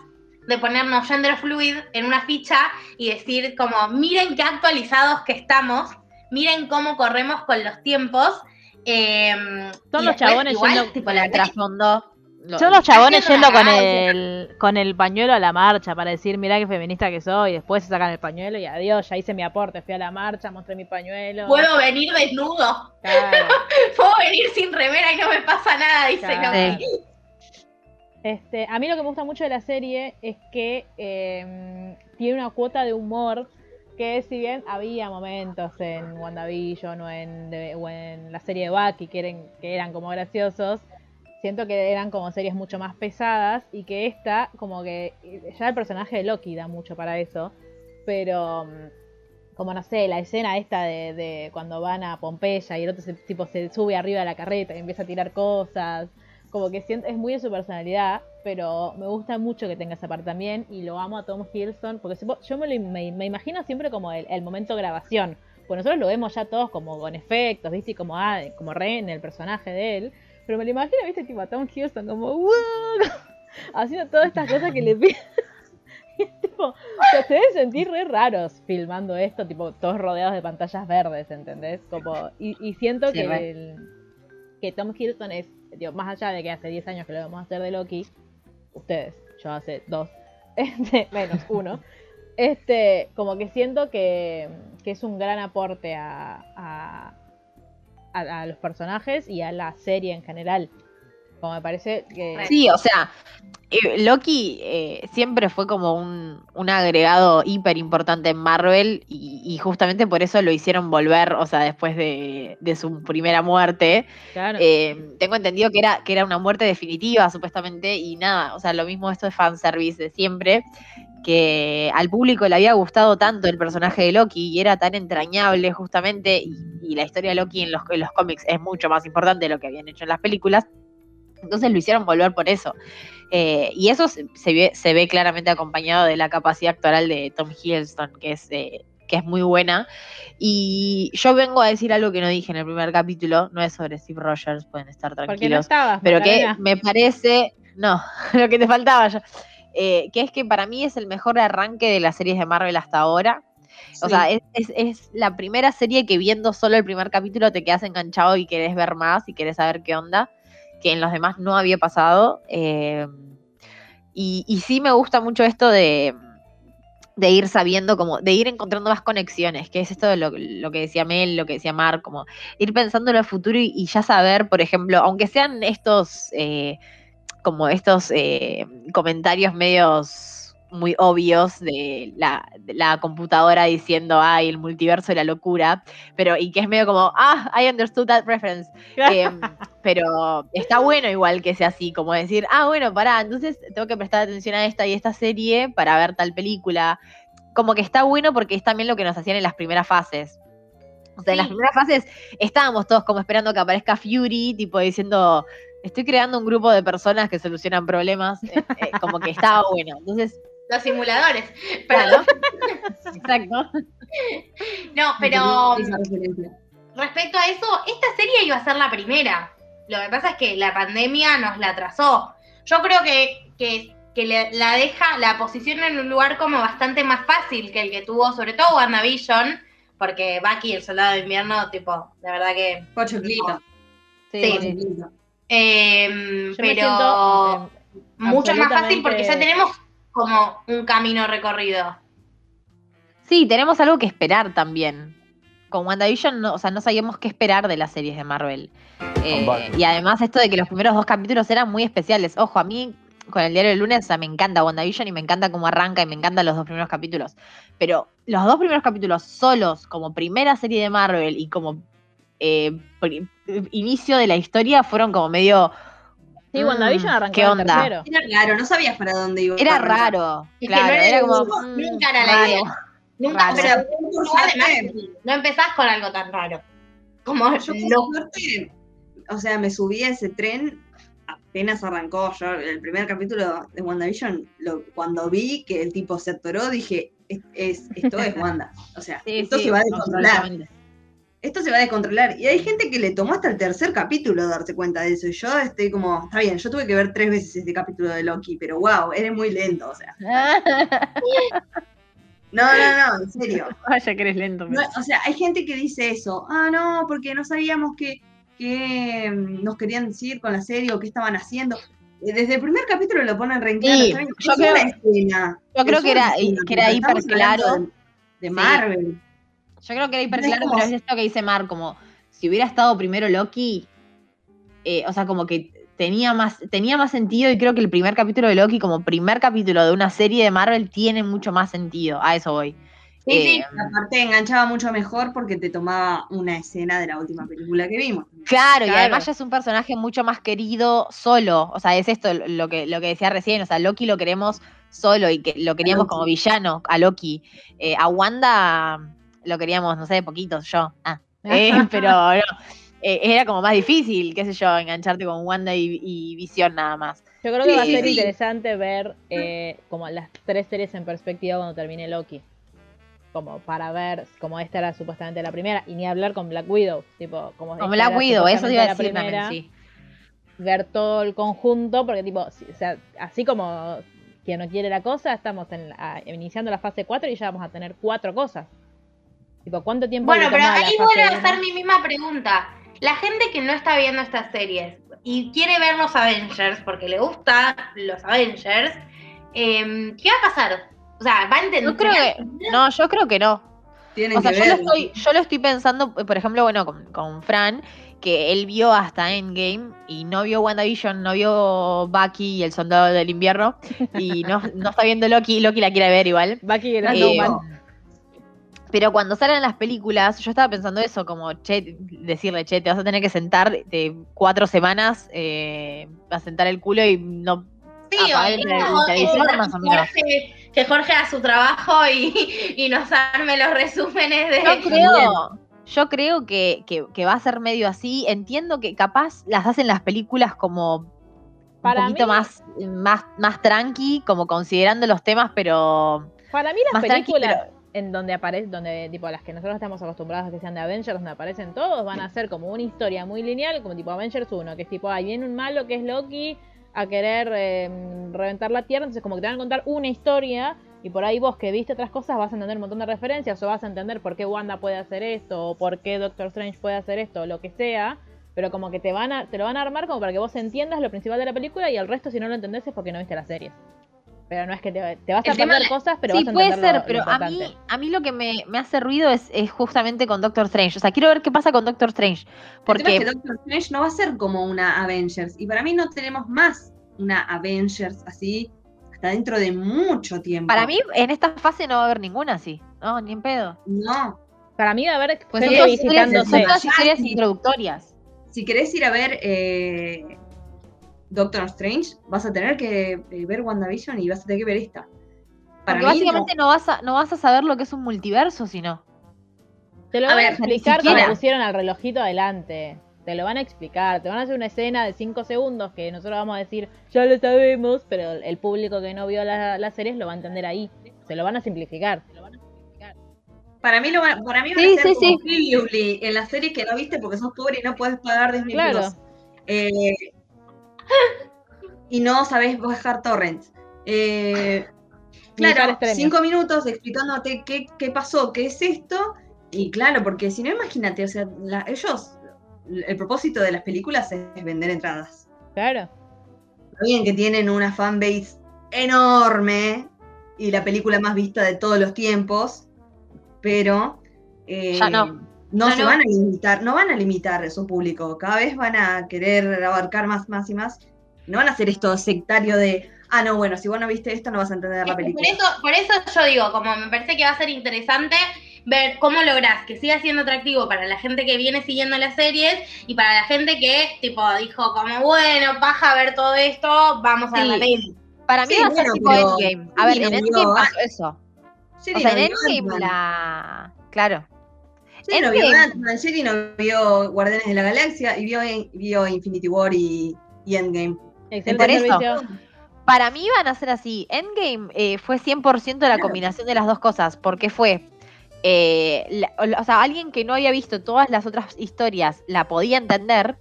de ponernos gender fluid en una ficha y decir como, miren qué actualizados que estamos, miren cómo corremos con los tiempos. eh, Son los chabones igual, yendo- tipo, la trasfondo. Lo- Son los chabones yendo con el, con el pañuelo a la marcha para decir, mirá qué feminista que soy. Y después se sacan el pañuelo y adiós, ya hice mi aporte. Fui a la marcha, mostré mi pañuelo. Puedo venir desnudo, Claro. puedo venir sin remera y no me pasa nada, dice Claro. Este, a mí lo que me gusta mucho de la serie es que eh, tiene una cuota de humor que si bien había momentos en WandaVision o en, de- o en la serie de Bucky que eran, que eran como graciosos, siento que eran como series mucho más pesadas y que esta como que ya el personaje de Loki da mucho para eso, pero mm, como no sé, la escena esta de, de cuando van a Pompeya y el otro se, tipo se sube arriba de la carreta y empieza a tirar cosas, como que siento, es muy de su personalidad, pero me gusta mucho que tenga esa parte también y lo amo a Tom Hiddleston, porque yo me, lo, me, imagino siempre como el, el momento grabación, pues nosotros lo vemos ya todos como con efectos, ¿viste? Como, ah, como re en el personaje de él, pero me lo imagino, ¿viste? Tipo a Tom Hiddleston como, "Wow", haciendo todas estas cosas que le piden. Y es tipo, o sea, se deben sentir re raros filmando esto, tipo, todos rodeados de pantallas verdes, ¿entendés? Como, y, y siento Sí, que, el- que Tom Hiddleston es, digo, más allá de que hace 10 años que lo vamos a hacer de Loki, ustedes, yo hace dos, este, menos uno, este, como que siento que, que es un gran aporte a, a, a- a los personajes y a la serie en general. Como me parece que... Sí, o sea, eh, Loki eh, siempre fue como un, un agregado hiper importante en Marvel y, y justamente por eso lo hicieron volver, o sea, después de, de su primera muerte. Claro. Eh, tengo entendido que era, que era una muerte definitiva, supuestamente, y nada, o sea, lo mismo esto es fanservice de siempre. que al público le había gustado tanto el personaje de Loki y era tan entrañable justamente, y, y la historia de Loki en los, en los cómics es mucho más importante de lo que habían hecho en las películas, entonces lo hicieron volver por eso. Eh, y eso se, se ve, se ve claramente acompañado de la capacidad actoral de Tom Hiddleston, que es, eh, que es muy buena. Y yo vengo a decir algo que no dije en el primer capítulo, no es sobre Steve Rogers, pueden estar Porque no tranquilos, estabas. pero que me parece, no, lo que te faltaba ya, eh, que es que para mí es el mejor arranque de las series de Marvel hasta ahora. O sea, es, es- es la primera serie que viendo solo el primer capítulo te quedas enganchado y querés ver más y querés saber qué onda, que en los demás no había pasado. eh, y, sí me gusta mucho esto de, ir sabiendo, como, de ir encontrando más conexiones, que es esto de lo, que decía Mel, lo que decía Mar, como ir pensando en el futuro y, y ya saber, por ejemplo, aunque sean estos, eh, como estos eh, comentarios medios muy obvios de la, de la computadora diciendo, ay, el multiverso de la locura, pero y que es medio como, ah, I understood that reference. Em, pero está bueno igual que sea así, como decir, ah, bueno, pará, entonces tengo que prestar atención a esta y esta serie para ver tal película. Como que está bueno porque es también lo que nos hacían en las primeras fases. O sea, en las primeras fases estábamos todos como esperando que aparezca Fury, tipo diciendo, estoy creando un grupo de personas que solucionan problemas, eh, eh, como que estaba bueno. Entonces, Los simuladores. Pero, exacto. no, pero referencia. respecto a eso, esta serie iba a ser la primera. Lo que pasa es que la pandemia nos la atrasó. Yo creo que, que, que la deja, la posiciona en un lugar como bastante más fácil que el que tuvo, sobre todo WandaVision, porque Bucky, el soldado de invierno, tipo, de verdad que. Pochoclito. Sí, Sí. Pochoclito. eh, pero siento, eh, mucho más fácil porque ya tenemos como un camino recorrido. Sí, tenemos algo que esperar también. Con WandaVision, no, o sea, no sabíamos qué esperar de las series de Marvel. Eh, y además esto de que los primeros dos capítulos eran muy especiales. Ojo, a mí con el diario del lunes, o sea, me encanta WandaVision y me encanta cómo arranca y me encantan los dos primeros capítulos. Pero los dos primeros capítulos solos, como primera serie de Marvel y como eh, inicio de la historia, fueron como medio... Sí, mm, WandaVision arrancó ¿Qué onda? tercero. Era raro, no sabías para dónde iba. Era raro. Es que claro, no era era como... mm, nunca era la idea. Nunca, Raro. pero lugar de Marvel, no empezás con algo tan raro. Como Yo no, por suerte, o sea, me subí a ese tren apenas arrancó. Yo el primer capítulo de WandaVision, lo, cuando vi que el tipo se atoró, dije, es, es- esto es Wanda. O sea, Sí, esto sí, se va a descontrolar. Esto se va a descontrolar. Y hay gente que le tomó hasta el tercer capítulo darse cuenta de eso. Y yo estoy como, está bien, yo tuve que ver tres veces este capítulo de Loki, pero wow, eres muy lento, o sea. No, no, no, en serio. Vaya que eres lento. No, o sea, hay gente que dice eso. Ah, no, porque no sabíamos que, que mm, nos querían decir con la serie o qué estaban haciendo. Eh, Desde el primer capítulo lo ponen re. Sí, yo es una creo- escena. yo creo es que una era- escena, que era hiper claro. De, de Sí. Yo creo que era hiper No es claro, como- pero es esto que dice Mar, como si hubiera estado primero Loki, eh, o sea, como que tenía más, tenía más sentido y creo que el primer capítulo de Loki como primer capítulo de una serie de Marvel tiene mucho más sentido. A eso voy. Sí, sí. Eh, Aparte enganchaba mucho mejor porque te tomaba una escena de la última película que vimos. Claro, y además ya es un personaje mucho más querido solo. O sea, es esto lo que, lo que decía recién. O sea, Loki lo queremos solo y que lo queríamos como villano, a Loki. Eh, a Wanda lo queríamos, no sé, poquitos, yo. Ah. Eh, pero no, eh, era como más difícil, qué sé yo, engancharte con Wanda y, y Visión nada más. Yo creo que va a ser sí. interesante ver eh, como las tres series en perspectiva cuando termine Loki. Como para ver, como esta era supuestamente la primera, y ni hablar con Black Widow, tipo, como esta Black Widow, eso te iba a decir también, primera, sí. ver todo el conjunto, porque tipo, o sea, así como quien no quiere la cosa, estamos en la- iniciando la fase 4 y ya vamos a tener cuatro cosas. Tipo, ¿cuánto tiempo Bueno, pero ahí vuelvo a hacer mi misma pregunta. La gente que no está viendo estas series y quiere ver los Avengers porque le gustan los Avengers, eh, ¿qué va a pasar? O sea, ¿va a entender? Yo creo que, no, yo creo que no. Tienen O sea, que yo lo, estoy, yo lo estoy pensando, por ejemplo, bueno, con, con Fran, que él vio hasta Endgame y no vio WandaVision, no vio Bucky y el Soldado del Invierno, y no, no está viendo Loki, Loki la quiere ver igual. Bucky era Eh, Snowman. Pero cuando salen las películas, yo estaba pensando eso, como, che, decirle, che, te vas a tener que sentar de cuatro semanas, eh, a sentar el culo y no Sí, o- el, el más menos. que Jorge haga su trabajo y, y nos arme los resúmenes de. Yo creo, yo creo que, que- que va a ser medio así. Entiendo que capaz las hacen las películas como Para un poquito mí- más, más, más tranqui, como considerando los temas, pero Para mí las Más tranqui, películas en donde aparece, donde tipo las que nosotros estamos acostumbrados a que sean de Avengers, donde aparecen todos, van a ser como una historia muy lineal, como tipo Avengers 1, que es tipo, ahí viene un malo que es Loki a querer eh, reventar la Tierra, entonces como que te van a contar una historia y por ahí vos que viste otras cosas vas a entender un montón de referencias o vas a entender por qué Wanda puede hacer esto o por qué Doctor Strange puede hacer esto o lo que sea. Pero como que te van a, te lo van a armar como para que vos entiendas lo principal de la película y el resto si no lo entendés es porque no viste la serie. Pero no es que te, te vas a El tema perder cosas, pero sí, vas a puede ser, lo- lo pero a mí, a mí lo que me, me hace ruido es, es justamente con Doctor Strange. O sea, quiero ver qué pasa con Doctor Strange. El tema es Porque que Doctor Strange no va a ser como una Avengers. Y para mí no tenemos más una Avengers así hasta dentro de mucho tiempo. para mí en esta fase no va a haber ninguna así. No, ni en pedo. No. Para mí va a haber Pues son, todas historias, introductorias. Si querés ir a ver eh, Doctor Strange, vas a tener que eh, ver WandaVision y vas a tener que ver esta. Para Porque mí, no. básicamente no. vas a, no vas a saber lo que es un multiverso, sino. Te lo A van a explicar siquiera. pusieron al relojito adelante. Te lo van a explicar. Te van a hacer una escena de 5 segundos que nosotros vamos a decir, ya lo sabemos, pero el público que no vio la- las series lo va a entender ahí. Se lo van a simplificar. Para mí, lo va- para mí van Sí, a ser sí, como sí. en la serie que no viste porque sos pobre y no puedes pagar Disney Claro. Plus. Eh, y no sabés bajar torrents. Eh, claro, cinco minutos explicándote qué, qué pasó, qué es esto. Y claro, porque si no, imagínate, o sea, la- ellos, el propósito de las películas es vender entradas. Claro. Está bien que tienen una fanbase enorme y la película más vista de todos los tiempos, pero eh, Ya no. No Ya se no. van a limitar, no van a limitar su público, cada vez van a querer abarcar más, más y más. No van a hacer esto sectario de, ah, no, bueno, si vos no viste esto no vas a entender la película. Por eso, por eso yo digo, como me parece que va a ser interesante ver cómo lográs que siga siendo atractivo para la gente que viene siguiendo las series y para la gente que, tipo, dijo como, bueno, paja ver todo esto, vamos a ver la Sí. peli. Para mí Sí, va a ser tipo pero- Endgame. A ver, Sí, en Endgame pasó eso. Sherry O sea, en Endgame la. Claro. Sherry no vio. Ant-Man, Sherry no vio Guardianes de la Galaxia y vio, vio Infinity War y, y Endgame. Excelente Por eso. Para mí van a ser así. Endgame eh, fue 100% la Claro. combinación de las dos cosas, porque fue, eh, la- o sea, alguien que no había visto todas las otras historias la podía entender,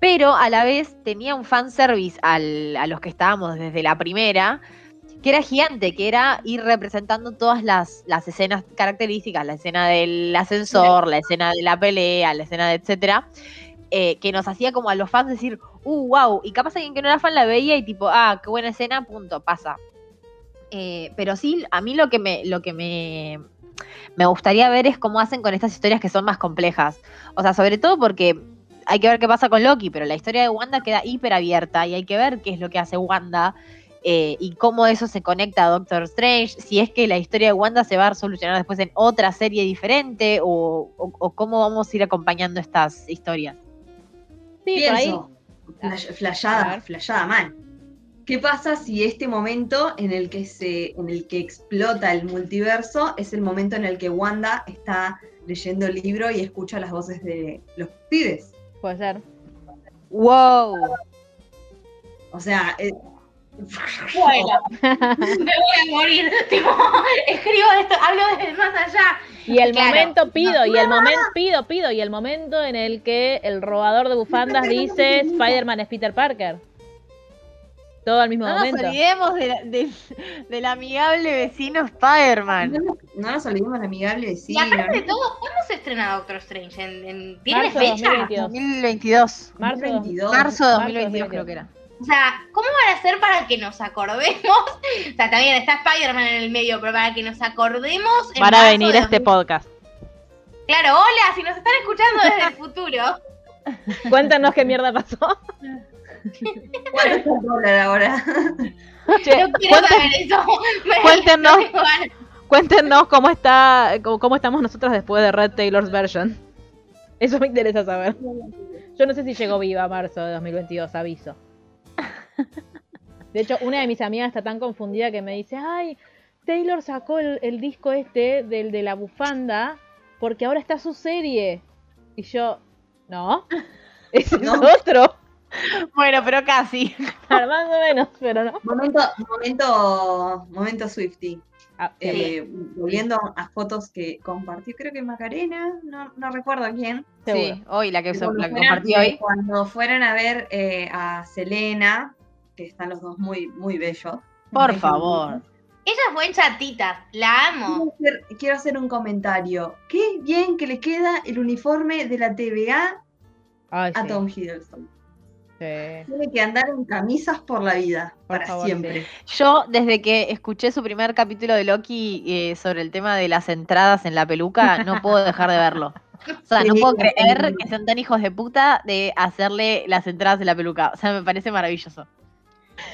pero a la vez tenía un fanservice al, a los que estábamos desde la primera, que era gigante, que era ir representando todas las, las escenas características, la escena del ascensor, la escena de la pelea, la escena de etcétera, eh, que nos hacía como a los fans decir, uh, wow, y capaz alguien que no era fan la veía y tipo, ah, qué buena escena, punto, pasa. Eh, pero sí, a mí lo que me, lo que me, me gustaría ver es cómo hacen con estas historias que son más complejas. O sea, sobre todo porque hay que ver qué pasa con Loki, pero la historia de Wanda queda hiper abierta y hay que ver qué es lo que hace Wanda eh, y cómo eso se conecta a Doctor Strange, si es que la historia de Wanda se va a solucionar después en otra serie diferente o, o- o cómo vamos a ir acompañando estas historias. Sí, ahí. Pienso, flash- A flayada, ver. flayada mal. ¿Qué pasa si este momento en el que se, en el que explota el multiverso es el momento en el que Wanda está leyendo el libro y escucha las voces de los pibes? Puede ser. ¡Wow! O sea, eh, Bueno, me voy a morir. Tipo, escribo esto, hablo desde más allá. Y el Claro. momento pido, y el momento pido, pido, y el momento en el que el robador de bufandas dice Spider-Man es Peter Parker. Todo al mismo No nos momento. olvidemos de la- del- del amigable vecino Spider-Man. no, no nos olvidemos la amigable Y vecina. aparte de todo, ¿cuándo se estrena Doctor Strange? ¿En, en- ¿Tiene Marzo fecha? 2022. 2022. Marzo, 2022. Marzo de Marzo 2022 creo que era. O sea, ¿cómo van a hacer para que nos acordemos? O sea, también está Spider-Man en el medio, pero para que nos acordemos. en Van a venir a este 2000. podcast. Claro, hola, si nos están escuchando desde el futuro. Cuéntanos qué mierda pasó. ¿Cuánto está el dólar ahora? Che, No quiero saber eso. Cuéntenos. cuéntenos cómo está, cómo, cómo estamos nosotros después de Red Taylor's version. Eso me interesa saber. Yo no sé si llegó viva a marzo de 2022, aviso. De hecho, una de mis amigas está tan confundida que me dice, ay, Taylor sacó el, el disco este del de la bufanda porque ahora está su serie. Y yo, no, ese No. es otro. Bueno, pero casi. Más o menos, pero no. Momento, momento, momento Swifty. Ah, Eh, volviendo a fotos que compartió, creo que Macarena, no, no recuerdo a quién. seguro. Sí, hoy la que, la que compartí hoy. Cuando fueron a ver eh, a Selena, que están los dos muy, muy bellos. Por Bellos. favor. Ella fue en chatitas, la amo. Quiero hacer, quiero hacer un comentario. Qué bien que le queda el uniforme de la TVA Ay, a sí, Tom Hiddleston. sí. Tiene que andar en camisas por la vida, Por para favor, siempre. Yo, desde que escuché su primer capítulo de Loki eh, sobre el tema de las entradas en la peluca, no puedo dejar de verlo. O sea, no puedo sí. creer que sean tan hijos de puta de hacerle las entradas en la peluca. O sea, me parece maravilloso.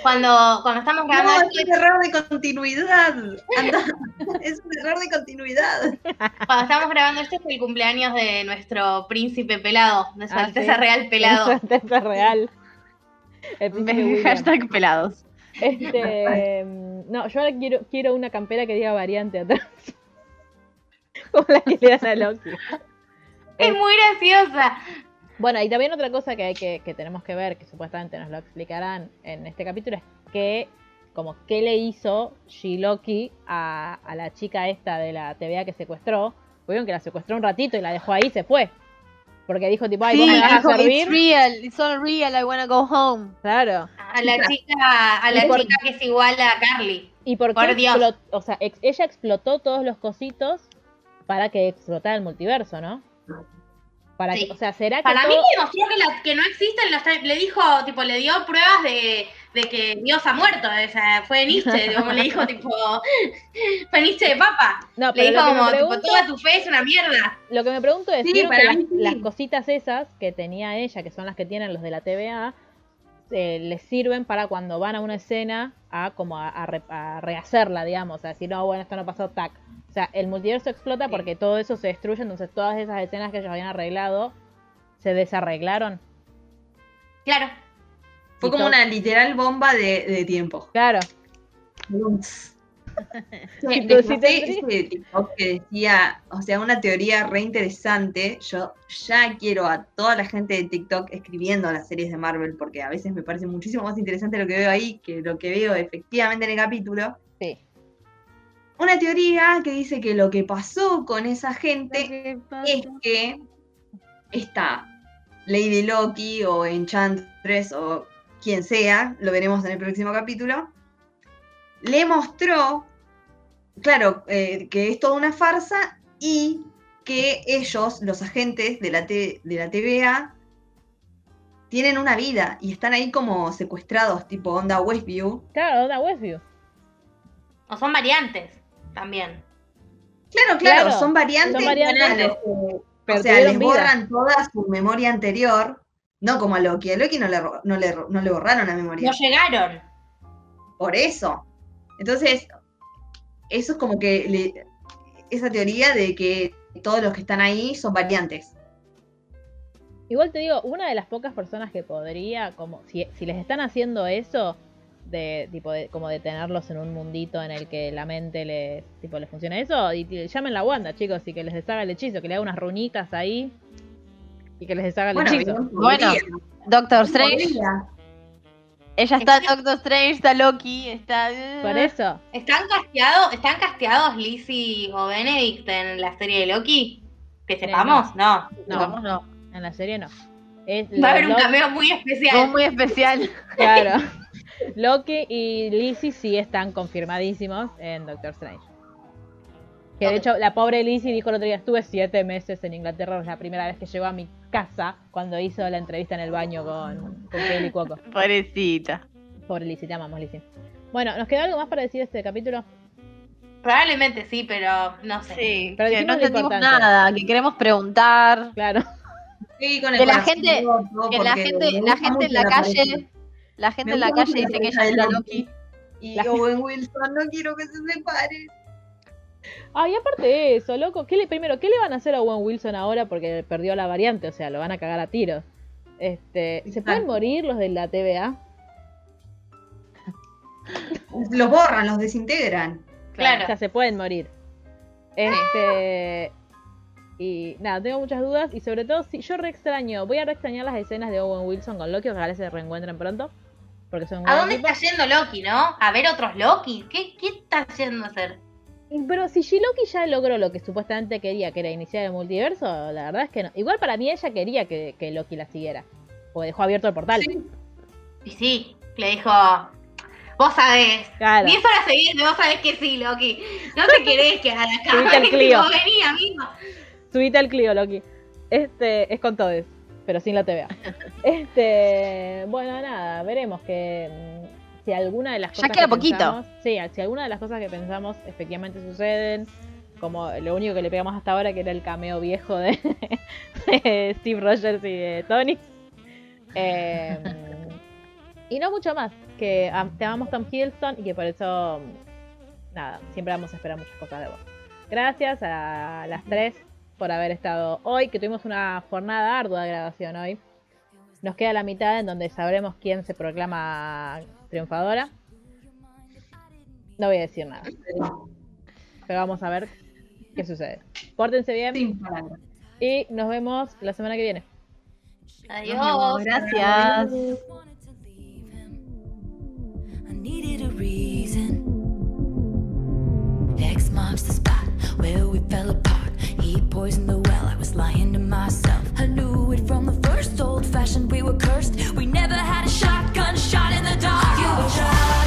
Cuando, cuando estamos grabando No, esto, es un error de continuidad. Anda, es un error de continuidad. cuando estamos grabando esto es el cumpleaños de nuestro príncipe pelado, de su Ah, Alteza sí. Real pelado. Eso es real. El. Hashtag pelados. Este, no, yo ahora quiero, quiero una campera que diga variante atrás. Como la que le dan a Loki. Es muy graciosa. Bueno, y también otra cosa que, hay que, que tenemos que ver, que supuestamente nos lo explicarán en este capítulo, es que, como, ¿qué le hizo Shiloki a, a la chica esta de la TVA que secuestró? Vieron que la secuestró un ratito y la dejó ahí y se fue. Porque dijo, tipo, ay, vos Sí, me vas a dijo, it's servir. real, it's all real, I wanna go home. Claro. A la chica, a la Y por- chica que es igual a Carly. ¿Y por qué Por Dios. o sea, ex- ella explotó todos los cositos para que explotara el multiverso, ¿no? Para Sí. que, o sea, será que Para mí todo- demostró que, la- que no existen los le dijo, tipo, le dio pruebas de, de que Dios ha muerto, o sea, fue Nietzsche, como le dijo, tipo, fue Nietzsche de papa. No, Le dijo como, tipo, pregunto, toda tu fe es una mierda. lo que me pregunto es, Sí, ¿vieron que las, las cositas esas que tenía ella, que son las que tienen los de la TVA, eh, les sirven para cuando van a una escena a como a, a re- a rehacerla, digamos, a decir, no, bueno, esto no pasó, tac. O sea, el multiverso explota porque todo eso se destruye, entonces todas esas escenas que ellos habían arreglado se desarreglaron. Claro. Fue Y como todo- una literal bomba de, de tiempo. Claro. TikTok que decía, o sea, una teoría re interesante. Yo ya quiero a toda la gente de TikTok escribiendo las series de Marvel, porque a veces me parece muchísimo más interesante lo que veo ahí que lo que veo efectivamente en el capítulo. Sí. Una teoría que dice que lo que pasó con esa gente es que esta Lady Loki o Enchantress o quien sea, lo veremos en el próximo capítulo, le mostró, claro, eh, que es toda una farsa y que ellos, los agentes de la, T- de la TVA, tienen una vida y están ahí como secuestrados, tipo onda Westview. Claro, da Westview. O son variantes también. Claro, claro, Claro, son variantes. son o sea, les vida. borran toda su memoria anterior, no como a Loki. A Loki no le, no le, no le borraron la memoria. No llegaron. Por eso. Entonces, eso es como que le- esa teoría de que todos los que están ahí son variantes. Igual te digo, una de las pocas personas que podría, como si, si les están haciendo eso, de tipo de, como de tenerlos en un mundito en el que la mente les, tipo, les funciona eso, y, y llamen la Wanda, chicos, y que les deshaga el hechizo, que le haga unas runitas ahí y que les deshaga el Bueno, hechizo. Bueno, Doctor Strange, podría. Ella está Doctor Strange, está Loki, está... Por eso, ¿Están casteados, están casteados Lizzie o Benedict en la serie de Loki? Que sepamos, no. no, Vamos, no. en la serie no. Es Va a haber un Loki- cameo muy especial. muy especial. Claro. Loki y Lizzie sí están confirmadísimos en Doctor Strange. Que de hecho, la pobre Lizzie dijo el otro día, estuve siete meses en Inglaterra, es la primera vez que llegó a mi casa cuando hizo la entrevista en el baño con, con Kelly Cuoco. Pobrecita. Pobre Lizzie, te amamos Lizzie. Bueno, ¿nos queda algo más para decir de este capítulo? Probablemente sí, pero no sé. Sí, Pero que no entendimos nada, que queremos preguntar. Claro. Sí, con el Que la gente- Que la gente, la gente en la calle, la gente en la calle la dice que ella de era Loki. Y La- Owen Wilson, no quiero que se separen. Ay, aparte de eso, loco, ¿qué le, primero, ¿qué le van a hacer a Owen Wilson ahora porque perdió la variante? O sea, lo van a cagar a tiros. Este, ¿Se pueden morir los de la TVA? los borran, los desintegran. Claro. O sea, se pueden morir. Este. Y nada, tengo muchas dudas. Y sobre todo, si yo re extraño, voy a re extrañar las escenas de Owen Wilson con Loki. Ojalá se reencuentren pronto. Porque son ¿A dónde equipo. está yendo Loki, no? ¿A ver otros Loki? ¿Qué, qué está yendo a hacer? Y- Pero si Loki ya logró lo que supuestamente quería, que era iniciar el multiverso, la verdad es que no. Igual para mí ella quería que, que Loki la siguiera. Porque dejó abierto el portal. Sí. Y sí, le dijo, vos sabés. Claro. 10 horas seguidas, vos sabés que sí, Loki. No te querés quedar acá. Subite al Clio. Vení, amigo. Subite al Clio, Loki. Este, es con todos, pero sin la TVA. Este, bueno, nada, veremos que si alguna de las Ya cosas queda que poquito. pensamos- sí, si alguna de las cosas que pensamos efectivamente suceden, como lo único que le pegamos hasta ahora, que era el cameo viejo de, de Steve Rogers y de Tony. Eh, y no mucho más, que te amamos Tom Hiddleston y que por eso, nada, siempre vamos a esperar muchas cosas de vos. Gracias a las tres por haber estado hoy, que tuvimos una jornada ardua de grabación hoy. Nos queda la mitad en donde sabremos quién se proclama triunfadora. No voy a decir nada. Pero vamos a ver qué sucede. Pórtense bien. Sí. Y nos vemos la semana que viene. Adiós. Gracias. Poisoned the well, I was lying to myself. I knew it from the first old fashioned, we were cursed. We never had a shotgun. dog, you a child.